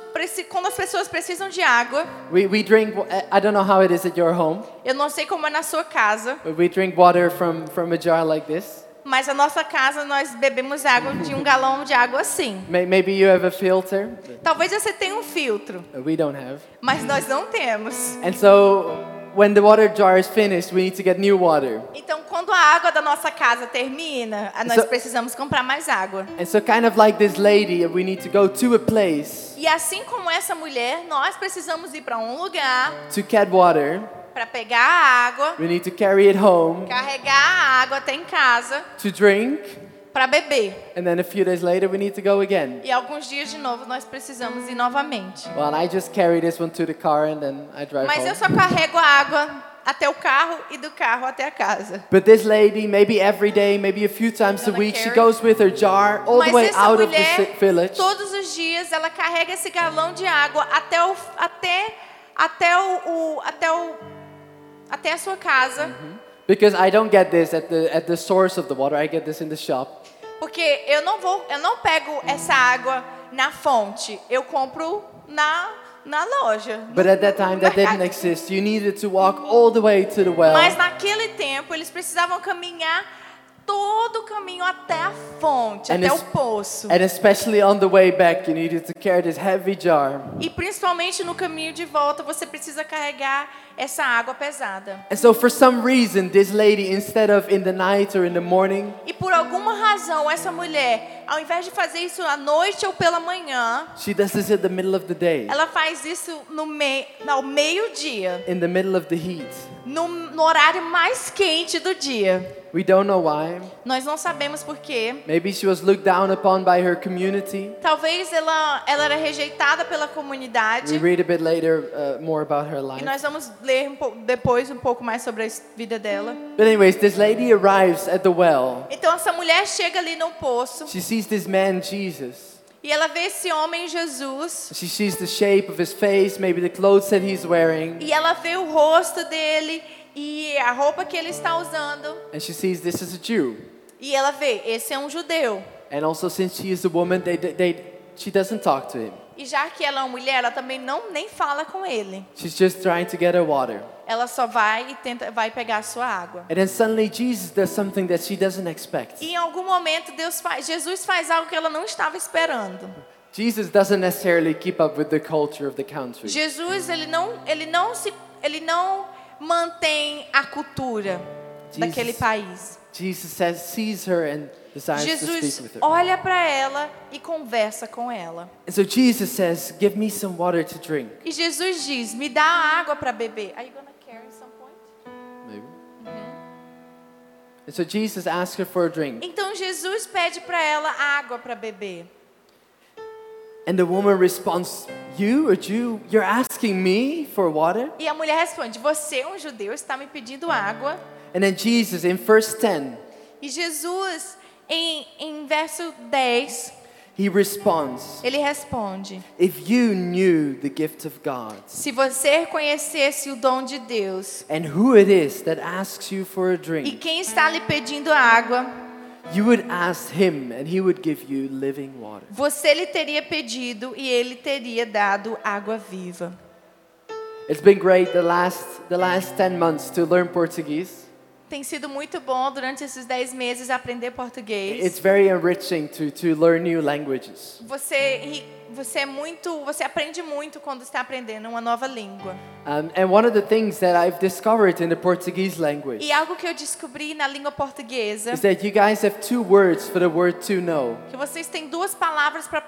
quando as pessoas precisam de água,
We, we drink, wa- I don't know how it is at your home,
eu não sei como é na sua casa,
we drink water from, from a jar like this.
Mas na nossa casa nós bebemos água de um galão de água assim. <laughs>
May- Maybe you have a filter.
Talvez você tenha um filtro,
but We don't have.
mas nós não temos.
And so, when the water jar is finished, we need to get new water.
Então, quando a água da nossa casa termina, a- nós
So-
precisamos comprar mais água.
And so, kind of like this lady, we need to go to a place
E assim como essa mulher, nós precisamos ir para um lugar
to get water.
Para pegar a água,
We need to carry it home
carregar a água até em casa
to drink.
para beber.
And then a few days later, we need to go again.
E alguns dias de novo nós precisamos ir novamente.
Well, I just carry this one to the car and then I drive
Mas eu
home.
só carrego a água até o carro e do carro até a casa.
But this lady, maybe every day, maybe a few times a week, she goes with her jar all the
Mas
way
essa
out of the
mulher,
village.
todos os dias, ela carrega esse galão de água até o até até o, o- até o até a sua casa,
Because I don't get this at the at the source of the water. I get this in the shop.
porque eu não vou, eu não pego essa água na fonte, eu compro na na loja.
But at that time, that didn't exist. You needed to walk all the way to the well.
Mas naquele tempo eles precisavam caminhar todo o caminho até a fonte,
And
até o poço.
And especially on the way back, you needed to carry this heavy jar.
E principalmente no caminho de volta, você precisa carregar essa água pesada.
And so, for some reason, this lady, instead of in the night or in the morning,
E por alguma razão, essa mulher, ao invés de fazer isso à noite ou pela manhã,
she does this at the middle of the day,
ela faz isso no mei ao meio-dia,
in the middle of the heat.
no, no horário mais quente do dia.
We don't know why.
Nós não sabemos por quê.
Maybe she was looked down upon by her community.
Talvez ela, ela era rejeitada pela
We
comunidade.
read a bit later uh, more about her
E
life.
nós vamos ler um pouco- depois um pouco mais sobre a vida dela.
But anyways, this lady arrives at the well.
Então essa mulher chega ali no poço
She sees this man, Jesus.
e ela vê esse homem Jesus
She sees the shape of his face, maybe the clothes that he's wearing.
e ela vê o rosto dele e a roupa que ele está usando
And she sees this is a Jew.
e ela vê esse é um judeu.
And also, since she is a woman, they, they, they, she doesn't talk to him.
E já que ela é uma mulher, ela também não nem fala com ele.
She's just trying to get her water.
Ela só vai e tenta vai pegar a sua água.
And then suddenly, Jesus does something that she doesn't expect.
E em algum momento Deus faz, Jesus faz algo que ela não estava esperando.
Jesus doesn't necessarily keep up with the culture of the country.
Jesus, ele não, ele não se, ele não mantém a cultura daquele país.
Jesus says, sees her and
Jesus olha para ela e conversa com ela.
And so Jesus says, Give me some water to drink.
E Jesus diz: "Me dá água para beber." Are you gonna carry some point?
Maybe. And so Jesus asks her for a drink.
Então Jesus pede para ela água para beber.
And the woman responds, You, a Jew, you're asking me for water?
E a mulher responde: "Você, um judeu, está me pedindo água?"
And then Jesus, in verse 10,
E Jesus, em, em verso 10,
he responds,
ele responde:
If you knew the gift of God
Se você conhecesse o dom de Deus
and who it is that asks you for a
e
drink,
quem está lhe pedindo água,
you would ask him and he would give you living water.
você lhe teria pedido e ele teria dado água viva.
It's been great the last, the last 10 months to learn Portuguese.
Tem sido muito bom durante esses 10 meses aprender português.
It's very enriching to, to learn new languages.
Você, você é muito, você aprende muito quando está aprendendo uma nova língua.
Um, and one of the things that I've discovered in the Portuguese language
E algo que eu descobri na língua portuguesa,
is that you guys have two words for the word to know.
que vocês têm duas palavras para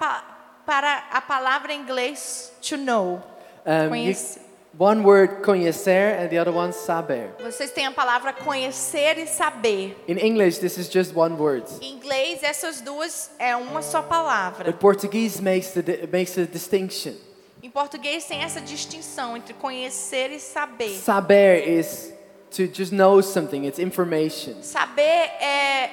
para a palavra em inglês to know.
Um, you- one word conhecer and the other one saber.
Vocês têm a palavra conhecer e saber.
In English, this is just one word.
Em inglês, essas duas é uma só palavra.
But Portuguese makes the makes a distinction.
Em português tem essa distinção entre conhecer e saber.
Saber is to just know something. It's information.
Saber é,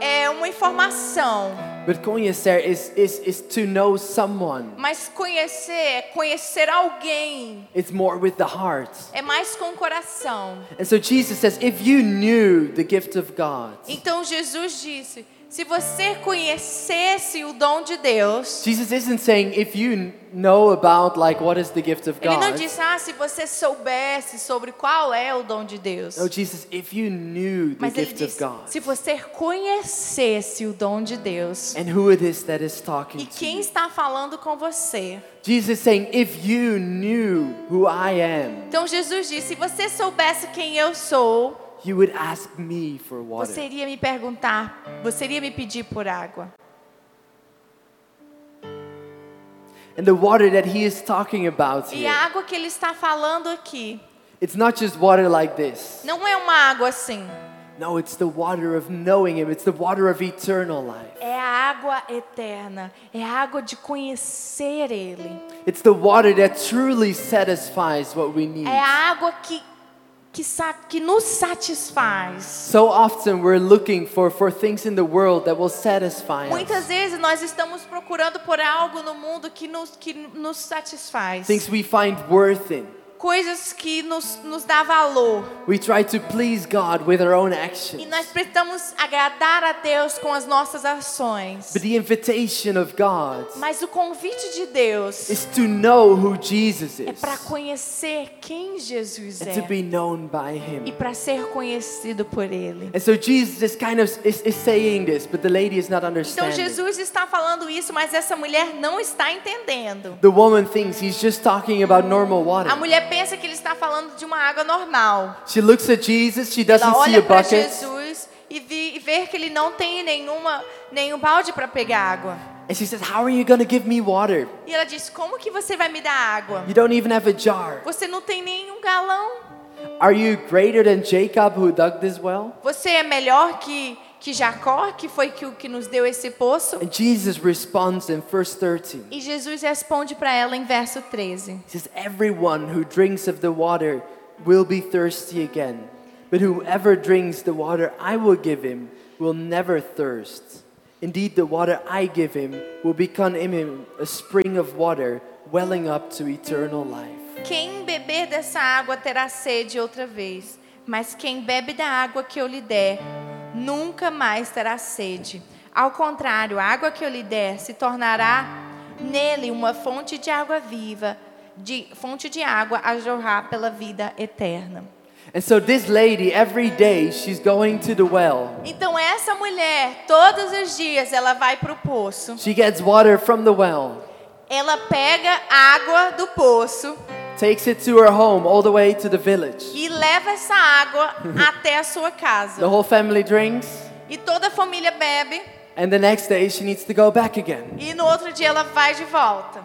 é uma informação,
But conhecer is, is, is to know someone.
mas conhecer é conhecer alguém.
It's more with the heart.
É mais com o coração.
And so Jesus says, if you knew the gift of God,
Então Jesus disse: se você conhecesse o dom de Deus,
Jesus isn't saying if you know about like what is the gift of
ele não
God.
disse: ah, se você soubesse sobre qual é o dom de Deus.
No, Jesus, if you knew the
Mas
gift of God
se você conhecesse o dom de Deus
and who it is that is talking
e
to
quem
you.
está falando com você.
Jesus saying, if you knew who I am,
Então Jesus disse: se você soubesse quem eu sou,
you would ask me for water.
você iria me perguntar, você iria me pedir por água.
And the water that he is talking about
E
here,
a água que ele está falando aqui
it's not just water like this.
não é uma água assim.
No, it's the water of knowing him. It's the water of eternal life.
É a água eterna, é a água de conhecer Ele.
It's the water that truly satisfies what we need.
É a água que, que, que nos satisfaz.
So often we're looking for, for things in the world that will satisfy
Muitas
us.
vezes nós estamos procurando por algo no mundo que nos, que nos satisfaz.
Things we find worth in.
Coisas que nos, nos dá valor.
We try to please God with our own
E
actions.
nós precisamos agradar a Deus com as nossas ações.
But the invitation of God
Mas o convite de Deus
is to know who Jesus
é
is
para conhecer quem Jesus
and to
é
be known by
e
him.
para ser conhecido por Ele.
And so Jesus is kind of is, is saying this, but the lady is not
Então
understanding.
Jesus está falando isso, mas essa mulher não está entendendo.
The woman thinks he's just talking about normal water.
A mulher pensa que ele está falando de uma água normal.
She looks at Jesus, she
Ela
doesn't see
olha
a
para
bucket,
Jesus e, vi, e vê que ele não tem nenhuma, nenhum balde para pegar água.
and she says, How are you going to give me water?
E ela diz: Como que você vai me dar água?
You don't even have a jar.
Você não tem nenhum galão.
Are you greater than Jacob who dug this well?
Você é melhor que, que Jacó, que foi que, o que nos deu esse poço?
And Jesus responds in verse 13.
E Jesus responde para ela em verso 13.
He says, Everyone who drinks of the water will be thirsty again. But whoever drinks the water I will give him will never thirst. Indeed, the water I give him will become in him a spring of water welling up to eternal life.
Quem beber dessa água terá sede outra vez, mas quem bebe da água que eu lhe der, nunca mais terá sede. Ao contrário, a água que eu lhe der se tornará nele uma fonte de água viva, de fonte de água a jorrar pela vida eterna.
And so, this lady, every day, she's going to the well.
Então essa mulher, todos os dias, ela vai para o poço.
She gets water from the well,
Ela pega água do poço
takes it to her home, all the way to the village.
e leva essa água <laughs> até a sua
The
casa.
whole family drinks,
E toda a família bebe.
and the next day, she needs to go back again.
E no outro dia ela vai de volta.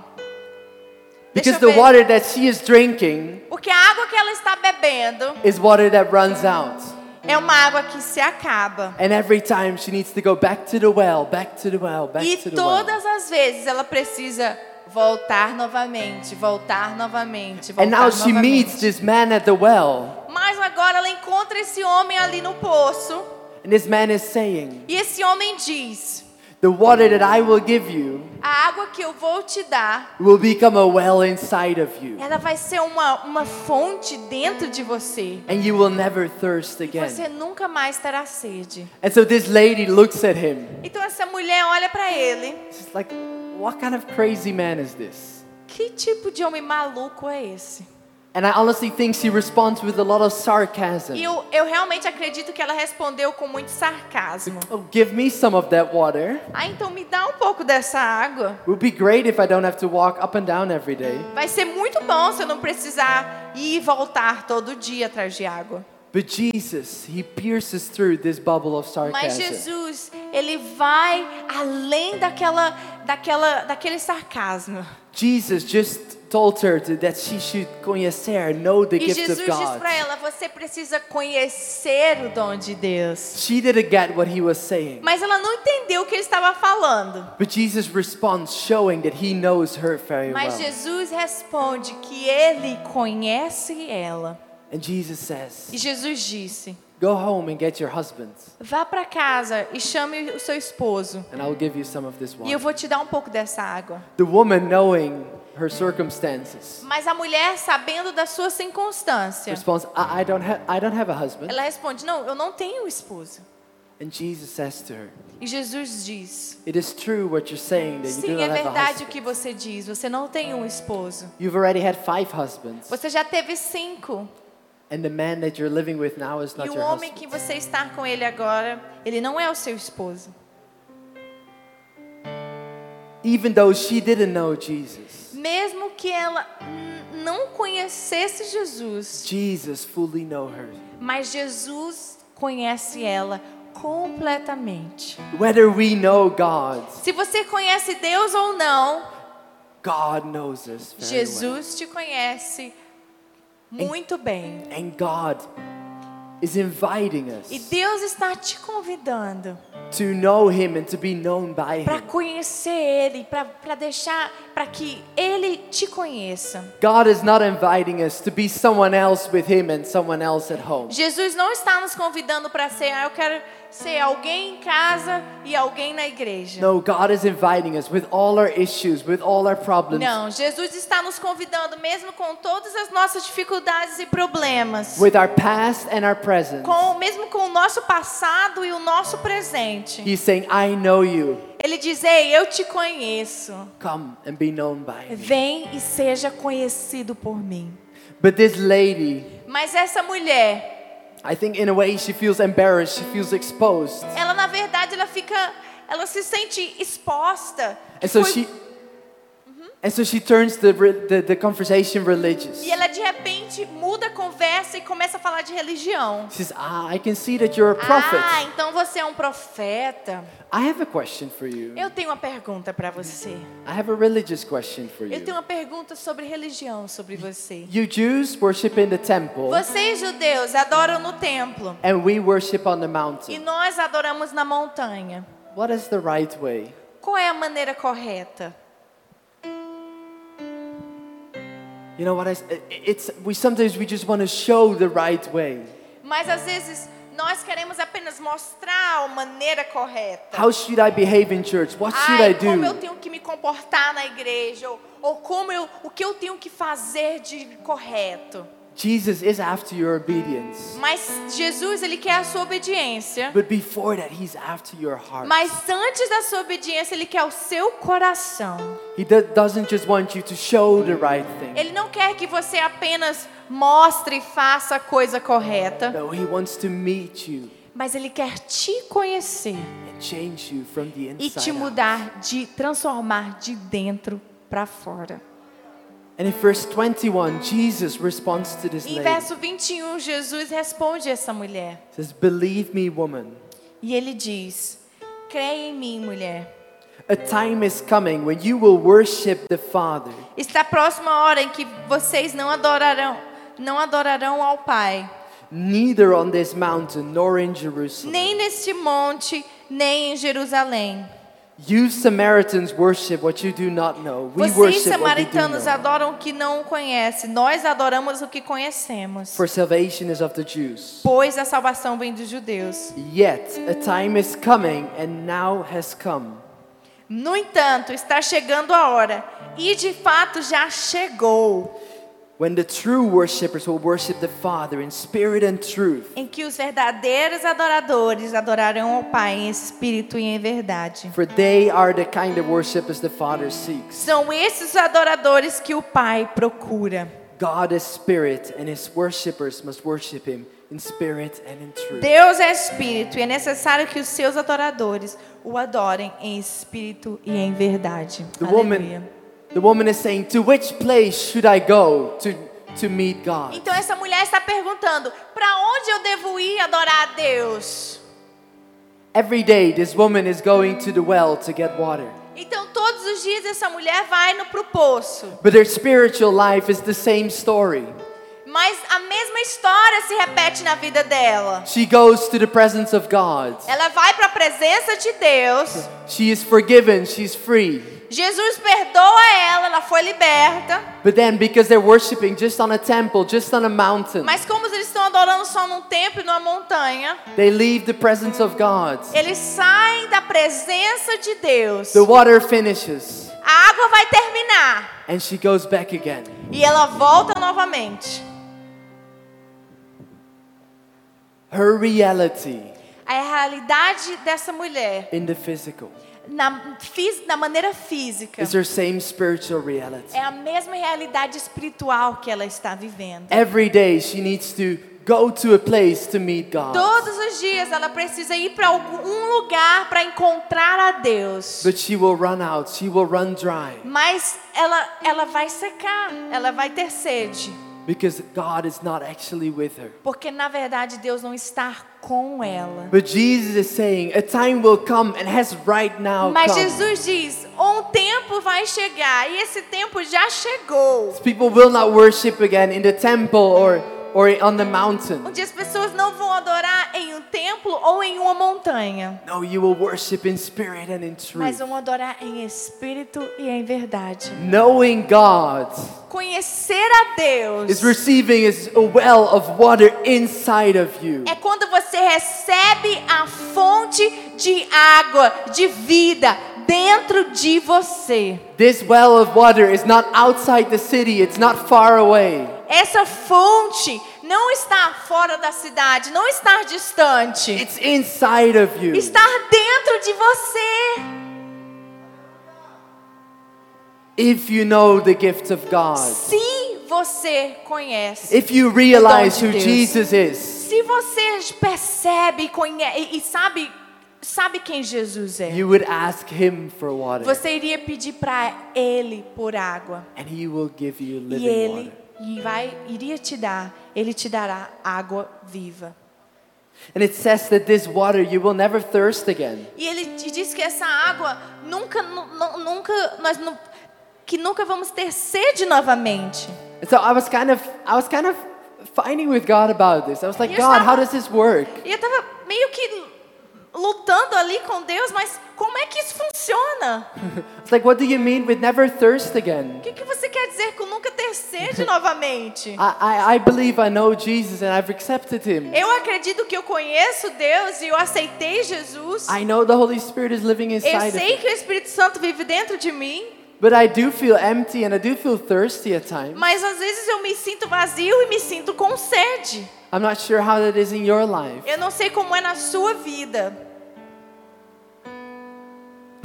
Because the water that she is drinking
Porque a água que ela está bebendo
is water that runs out.
é uma água que se acaba.
And every time she needs to go back to the well, back to the well, back
E
to the well.
todas as vezes ela precisa voltar novamente, voltar novamente, voltar
And now she
novamente.
meets this man at the well.
Mas agora ela encontra esse homem ali no poço.
And this man is saying,
E esse homem diz:
The water that I will give you
A água que eu vou te dar,
will become a well inside of you.
ela vai ser uma, uma fonte dentro de você.
And you will never thirst
Você
again.
nunca mais terá sede.
And so this lady looks at him.
Então essa mulher olha para ele.
She's like, What kind of crazy man is this?
Que tipo de homem maluco é esse?
And I honestly think she responds with a lot of sarcasm.
E eu, eu realmente acredito que ela respondeu com muito sarcasmo.
Oh, give me some of that water.
Ah, então me dá um pouco dessa água.
Would be great if I don't have to walk up and down every day.
Vai ser muito bom se eu não precisar ir e voltar todo dia atrás de água.
But Jesus, he pierces through this bubble of
Mas
sarcasm.
Jesus, ele vai além daquela, daquela, daquele sarcasmo.
Jesus just told her that she should conhecer, know the
E
gift
Jesus
of
diz
God.
para ela: você precisa conhecer o dom de Deus.
She didn't get what he was saying.
Mas ela não entendeu o que ele estava falando.
But Jesus responds, showing that he knows her very
Mas
well.
Jesus responde que ele conhece ela.
And Jesus says,
E Jesus disse:
Go home and get your husband,
Vá para casa e chame o seu esposo.
and I will give you some of this
E eu
water.
vou te dar um pouco dessa água.
The woman, knowing her circumstances,
Mas a mulher, sabendo da sua circunstância,
responds, I, I, don't, ha- I don't have a husband.
ela responde: Não, eu não tenho esposo.
And Jesus says to her,
E Jesus diz:
It is true what you're saying that you do
Sim,
not
é
have a
verdade o que você diz. Você não tem um esposo.
You've already had five husbands,
Você já teve cinco. E o homem que você está com ele agora, ele não é o seu esposo.
Even though she didn't know Jesus,
Mesmo que ela não conhecesse Jesus,
Jesus fully know her.
mas Jesus conhece ela completamente.
Whether we know God,
Se você conhece Deus ou não,
God knows us very well.
Jesus te conhece muito bem.
And God is inviting us
E Deus está te convidando
to know Him and to be known by
para
Him.
conhecer Ele, para deixar, para que Ele te conheça.
God is not inviting us to be someone else with Him and someone else at home.
Jesus não está nos convidando para ser, ah, eu quero ser alguém em casa e alguém na igreja.
No, God is inviting us with all our issues, with all our problems,
Não, Jesus está nos convidando, mesmo com todas as nossas dificuldades e problemas,
with our past and our present.
com, mesmo com o nosso passado e o nosso presente.
He's saying, I know you.
Ele diz: Ei, eu te conheço.
Come and be known by me.
Vem e seja conhecido por mim.
But this lady,
Mas essa mulher,
I think in a way she feels embarrassed, she feels exposed.
ela na verdade ela fica, ela se sente exposta.
And so she And so she turns the, the, the conversation religious.
E ela de repente muda a conversa e começa a falar de religião.
She says, Ah, I can see that you're a prophet.
Ah, então você é um profeta.
I have a question for you.
Eu tenho uma pergunta para você.
I have a religious question for
Eu tenho
you.
uma pergunta sobre religião sobre você.
You Jews worship in the temple,
Vocês judeus adoram no templo
and we worship on the
e
mountain.
nós adoramos na montanha.
What is the right way?
Qual é a maneira correta?
You know what I? s- It's we sometimes we just want to show the right way.
Mas às vezes nós queremos apenas mostrar a maneira correta.
How should I behave in church? What should I
Ai, como eu
do?
tenho que me comportar na igreja ou, ou como eu, o que eu tenho que fazer de correto.
Jesus is after your obedience,
Mas Jesus, ele quer a sua obediência.
but before that, He's after your heart.
Mas antes da sua obediência, ele quer o seu coração.
He do- doesn't just want you to show the right thing.
Ele não quer que você apenas mostre e faça a coisa correta,
No, He wants to meet you
mas ele quer te conhecer
and change you from the
e
inside
te
out.
mudar, de transformar de dentro para fora.
And in verse 21, Jesus responds to this
Em
lady.
verso 21, um, Jesus responde a essa mulher.
says, Believe me, woman,
E ele diz: Creia em mim, mulher.
a time is coming when you will worship the Father
Está próxima a hora em que vocês não adorarão, não adorarão ao Pai,
neither on this mountain nor in Jerusalem.
nem neste monte, nem em Jerusalém.
You Samaritans worship what you do not know. We
Vocês
worship what we do
samaritanos adoram o que não conhecem, nós adoramos o que conhecemos.
For salvation is of the Jews.
Pois a salvação vem dos judeus.
Yet a time is coming and now has come
No entanto, está chegando a hora, e de fato já chegou,
when the true worshippers will worship the Father in spirit and truth.
em que os verdadeiros adoradores adorarão ao Pai em espírito e em verdade.
For they are the kind of worshippers the Father seeks.
São esses adoradores que o Pai procura.
God is spirit, and his worshippers must worship him in spirit and in truth.
Deus é espírito e é necessário que os seus adoradores o adorem em espírito e em verdade.
The
Aleluia.
woman, the woman is saying, To which place should I go to, to meet God?
Então essa mulher está perguntando: para onde eu devo ir adorar a Deus?
Every day, this woman is going to the well to get water.
Então todos os dias essa mulher vai no pro poço.
But her spiritual life is the same story.
Mas a mesma história se repete na vida dela.
She goes to the presence of God.
Ela vai para a presença de Deus.
She is forgiven, she's free.
Jesus perdoa ela, ela foi liberta.
But then, because they're worshiping just on a temple, just on a mountain,
Mas como eles estão adorando só num templo e numa montanha,
they leave the presence of God.
eles saem da presença de Deus.
The water finishes,
A água vai terminar
and she goes back again.
e ela volta novamente.
Her reality
A realidade dessa mulher,
in the physical
na, fis- na maneira física,
is her same spiritual reality.
é a mesma realidade espiritual que ela está vivendo.
Every day, she needs to go to a place to meet God.
Todos os dias ela precisa ir para algum lugar para encontrar a Deus.
But she will run out, she will run dry
Mas ela, ela vai secar, ela vai ter sede.
because God is not actually with her.
Porque na verdade Deus não está com ela.
But Jesus is saying, a time will come and has right now
Mas
come.
Jesus diz: um tempo vai chegar e esse tempo já chegou.
People will not worship again in the temple or, or on the mountain.
Onde as pessoas não vão adorar em um templo ou em uma montanha,
No, you will worship in spirit and in
mas
truth.
vão adorar em espírito e em verdade.
Knowing God
Conhecer a Deus
is receiving is a well of water inside of you.
é quando você recebe a fonte de água, de vida dentro de você.
This well of water is not outside the city, it's not far away.
Essa fonte não está fora da cidade, não está distante.
It's inside of you.
Está dentro de você.
If you know the gift of God,
Se você conhece,
if you realize
de
who. Jesus is,
se você percebe conhe- e sabe, sabe quem Jesus é,
you would ask Him for water,
você iria pedir para Ele por água.
and He will give you
E
living
Ele
water.
E vai, iria te dar, Ele te dará água viva.
And it says that this water you will never thirst again.
E Ele te diz que essa água nunca, nu- nu- nunca, nós que nunca vamos ter sede novamente.
And so I was kind of, I was kind of fighting with God about this. I was like, God, how does this work?
E eu tava meio que lutando ali com Deus, mas como é que isso funciona? <laughs>
It's like, what do you mean with never thirst again?
O que, que você quer dizer com nunca ter sede <laughs> novamente?
I, I, I believe I know Jesus and I've accepted Him.
Eu acredito que eu conheço Deus e eu aceitei Jesus.
I know the Holy Spirit is living
Eu
inside of
sei
me.
que o Espírito Santo vive dentro de mim,
But I do feel empty and I do feel thirsty at times.
mas às vezes eu me sinto vazio e me sinto com sede.
I'm not sure how that is in your life.
Eu não sei como é na sua vida.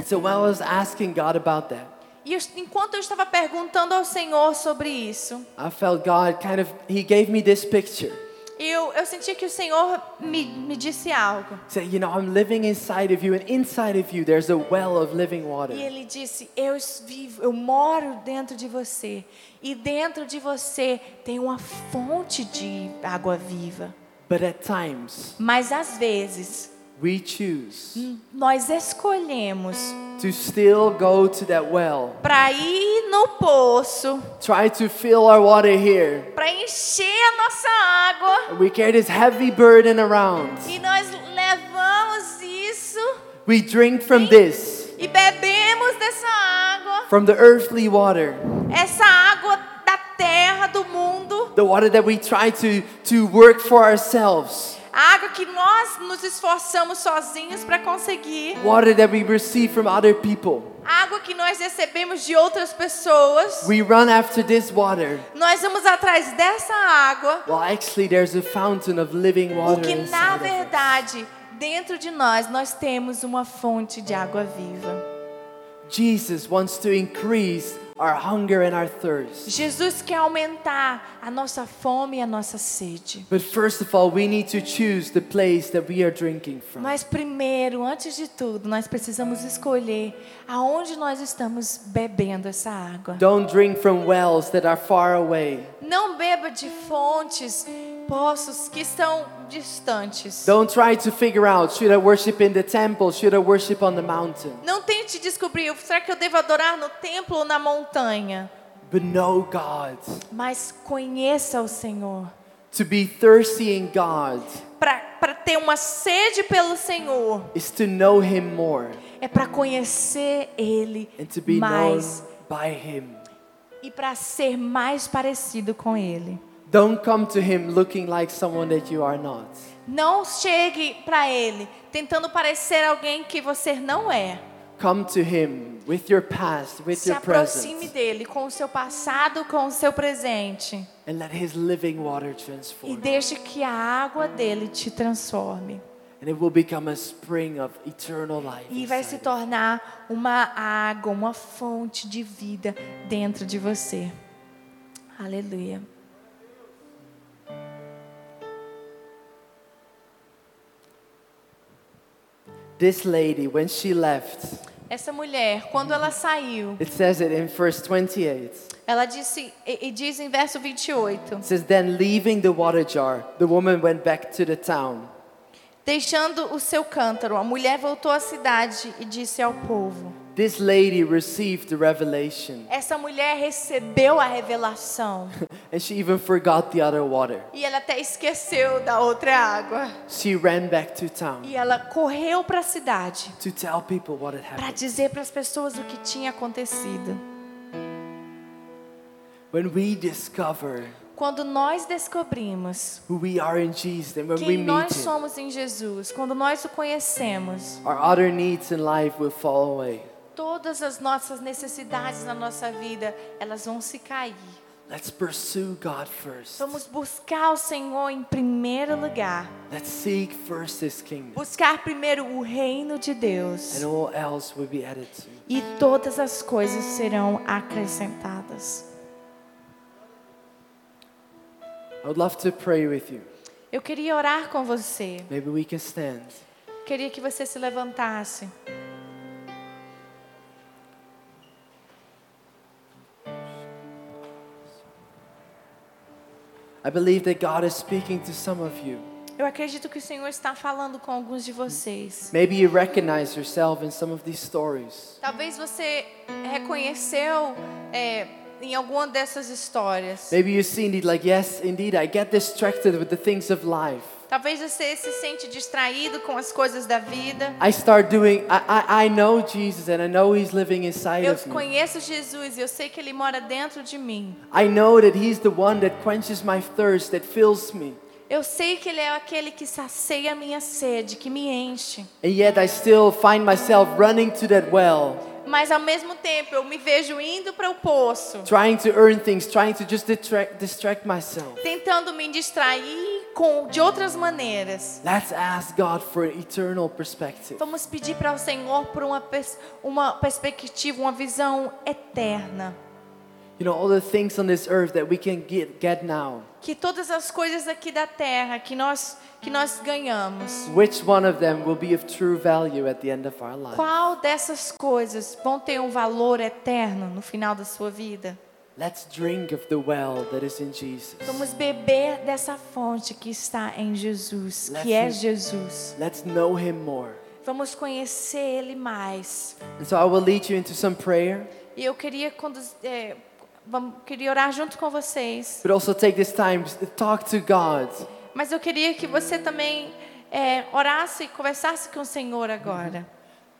So while I was asking God about that,
E eu- enquanto eu estava perguntando ao Senhor sobre isso,
I felt God kind of, He gave me this picture.
eu, eu senti que o Senhor me, me disse algo.
Said, You know, I'm living inside of you, and inside of you, there's a well of living water.
E ele disse: Eu vivo, eu moro dentro de você. E dentro de você tem uma fonte de água viva.
But at times,
Mas às vezes
we choose
nós escolhemos
to still go to that well,
para ir no poço,
try to fill our water here.
para encher a nossa água.
We carry this heavy burden around.
E nós levamos isso
We drink from this,
e bebemos dessa água,
from the earthly water,
essa água da terra, do mundo,
the water that we try to, to work for ourselves,
água que nós nos esforçamos sozinhos para conseguir.
water that we receive from other people.
água que nós recebemos de outras pessoas.
We run after this water.
Nós vamos atrás dessa água,
Well, actually, there's a fountain of living water
na
inside of us.
verdade, dentro de nós, nós temos uma fonte de água viva.
Jesus wants to increase our hunger and our thirst.
Jesus quer aumentar a nossa fome e a nossa sede.
But first of all, we need to choose the place that we are drinking from.
Mas primeiro, antes de tudo, nós precisamos escolher aonde nós estamos bebendo essa água.
Don't drink from wells that are far away.
Não beba de fontes, poços que estão distantes.
Don't try to figure out should I worship in the temple, should I worship on the mountain?
Não tente descobrir, será que eu devo adorar no templo ou na montanha?
But know God.
Mas conheça o Senhor.
To be thirsty in God
Para ter uma sede pelo Senhor,
is to know Him more
é para conhecer Ele
and to be known
mais
by Him.
E para ser mais parecido com Ele.
Don't come to Him looking like someone that you are not.
Não chegue para Ele tentando parecer alguém que você não é.
Come to Him with your past, with
Se
your
aproxime
present,
dele com o seu passado, com o seu presente.
and let His living water
E
transform.
deixe que a água dele te transforme.
And it will become a spring of eternal life.
E vai se tornar uma água, uma fonte de vida dentro de você. Aleluia.
This lady, when she left,
Essa mulher, quando ela saiu,
it says it in verse 28.
ela disse e diz em verso 28,
It says, Then leaving the water jar, the woman went back to the town.
Deixando o seu cântaro, a mulher voltou à cidade e disse ao povo:
This lady received the revelation, <laughs>
Essa mulher recebeu a revelação
and she even forgot the other water.
e ela até esqueceu da outra água.
She ran back to town
E ela correu para a cidade
to tell people what had
para
happened.
dizer para as pessoas o que tinha acontecido.
When we discover
Quando nós descobrimos
who we are in Jesus and when we
quem
meet
nós
Him,
somos em Jesus, quando nós o conhecemos,
our other needs in life will fall away.
todas as nossas necessidades na nossa vida, elas vão se cair.
Let's pursue God first.
Vamos buscar o Senhor em primeiro lugar.
Let's seek first His kingdom,
Buscar primeiro o reino de Deus.
and all else will be added to.
E todas as coisas serão acrescentadas.
I would love to pray with you.
Eu queria orar com você.
Maybe we can stand.
Queria que você se levantasse.
I believe that God is speaking to some of you.
Eu acredito que o Senhor está falando com alguns de vocês.
Maybe you recognize yourself in some of these stories.
Talvez você reconheceu é, em alguma dessas histórias.
Maybe you've seen it like, yes, indeed, I get distracted with the things of life.
Talvez você se sente distraído com as coisas da vida.
I start doing, I, I, I know Jesus and I know He's living inside
Eu
of me.
conheço Jesus e eu sei que Ele mora dentro de mim.
I know that He's the one that quenches my thirst, that fills me.
Eu sei que Ele é aquele que sacia a minha sede, que me enche.
And yet I still find myself running to that well,
Mas ao mesmo tempo eu me vejo indo para o poço,
trying to earn things, trying to just distract, distract myself.
tentando me distrair com de outras maneiras.
Let's ask God for an eternal perspective.
Vamos pedir para o Senhor por uma, pers- uma perspectiva, uma visão eterna.
You know, all the things on this earth that we can get, get now,
Que todas as coisas aqui da terra que nós que nós ganhamos,
which one of them will be of true value at the end of our life?
qual dessas coisas vão ter um valor eterno no final da sua vida?
Let's drink of the well that is in Jesus.
Vamos beber dessa fonte que está em Jesus, que
Let's-
é Jesus.
Let's know Him more.
Vamos conhecer Ele mais.
And so I will lead you into some prayer,
E eu queria conduz- é, vamos- queria orar junto com vocês.
but also take this time to talk to God.
Mas eu queria que você também é, orasse e conversasse com o Senhor agora.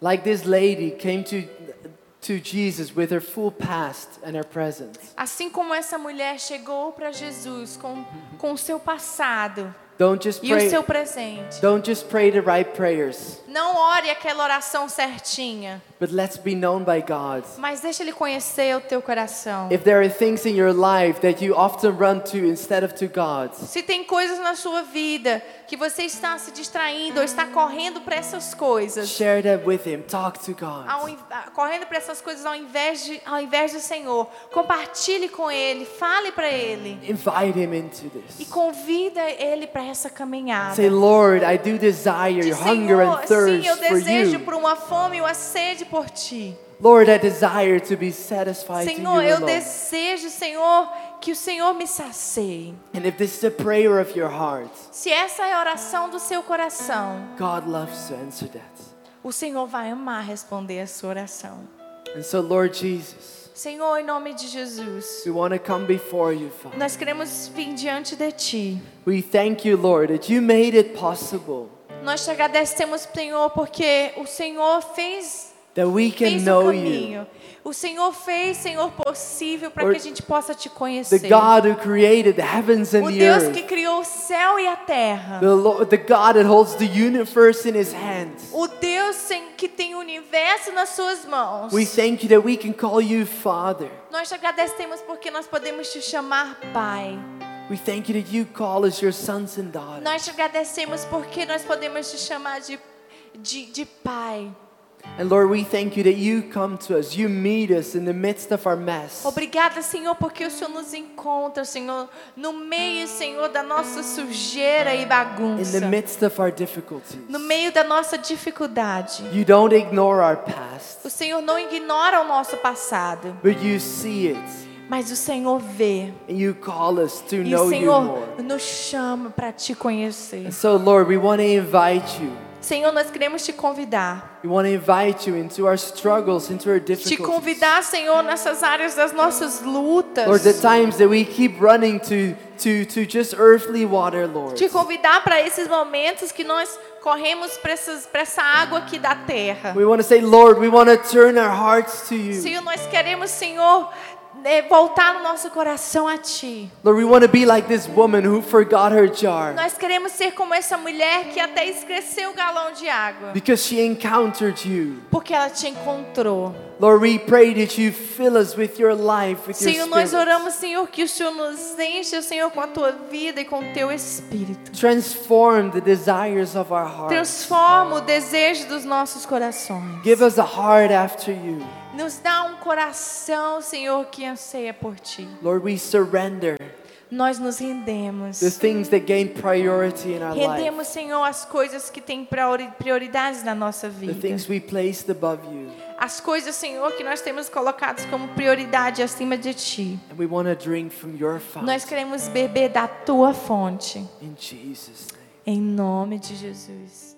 Like this lady came to, to Jesus with her full past and her present.
Assim como essa mulher chegou para Jesus com, com o seu passado
Don't just
e o
pray.
seu presente.
Don't just pray the right prayers.
Não ore aquela oração certinha.
But let's be known by God.
Mas ele conhecer o teu coração.
If there are things in your life that you often run to instead of to God,
Se tem coisas na sua vida que você está se distraindo ou está correndo para essas coisas,
share that with Him. Talk to
ao
God.
in- ah, correndo para essas coisas ao invés de ao invés do Senhor, compartilhe com ele, fale para ele
Invite Him into
e
this.
convida ele para essa caminhada.
Say, Lord, I do desire
Diz,
hunger and thirst
sim, eu
for
desejo
you.
por uma fome e uma sede por ti.
Lord, I desire to be satisfied
Senhor,
you
eu
alone.
desejo, Senhor, que o Senhor me sacie.
And if this is a prayer of your heart,
Se essa é a oração do seu coração,
God loves to answer that.
o Senhor vai amar responder a sua oração.
And so, Lord Jesus,
Senhor, em nome de Jesus,
we want to come before you, Father.
nós queremos vir diante de ti.
We thank you, Lord, that you made it possible
Nós te agradecemos, Senhor, porque o Senhor fez,
that we can
fez o
know you.
O Senhor fez, Senhor, possível para que a gente possa te
The
conhecer.
God who created the heavens and
O
the
Deus que criou o céu e a terra.
The, Lord, the God that holds the universe in his hands.
O Deus que tem o universo nas suas mãos.
We thank you that we can call you Father.
Nós te agradecemos porque nós podemos te chamar Pai.
We thank you that you call us your sons and daughters.
Nós te agradecemos porque nós podemos te chamar de, de, de Pai.
And Lord, we thank you that you come to us. You meet us in the midst of our mess.
Obrigada, Senhor, porque o Senhor nos encontra, Senhor, no meio, Senhor, da nossa sujeira e
In
bagunça.
the midst of our difficulties.
No meio da nossa dificuldade.
You don't ignore our past,
O Senhor não ignora o nosso passado,
but you see it.
mas o Senhor vê.
And you call us to
E o
know you
Senhor
more.
nos chama para te conhecer.
And so, Lord, we want to invite you.
Senhor, nós queremos te convidar.
We want to invite you into our struggles, into our
Te convidar, Senhor, nessas áreas das nossas lutas.
Lord, the times that we keep running to, to, to just earthly water, Lord.
Te convidar para esses momentos que nós corremos para essa água aqui da terra.
We want to say, Lord, we want to turn our hearts to you.
Senhor, nós queremos, Senhor, voltar no nosso coração a Ti.
Lord, we want to be like this woman who forgot her jar
Nós queremos ser como essa mulher que até esqueceu o galão de água.
because she encountered you.
Porque ela te encontrou.
Lord, we pray that you fill us with your life, with
Senhor,
your
nós oramos, Senhor, que o Senhor nos enche, Senhor, com a Tua vida e com o Teu Espírito.
Transform the desires of our hearts.
Transforma o desejo dos nossos corações.
Give us a heart after you.
Nos dá um coração, Senhor, que anseia por Ti.
Lord, we surrender
Nós nos rendemos.
the things that gain priority in our life,
Rendemos, Senhor, as coisas que têm priori- prioridades na nossa
the
vida.
things we placed above you.
As coisas, Senhor, que nós temos colocadas como prioridade acima de Ti.
And we want to drink from your
Nós
fountain.
queremos beber da Tua fonte.
In Jesus' name.
Em nome de Jesus.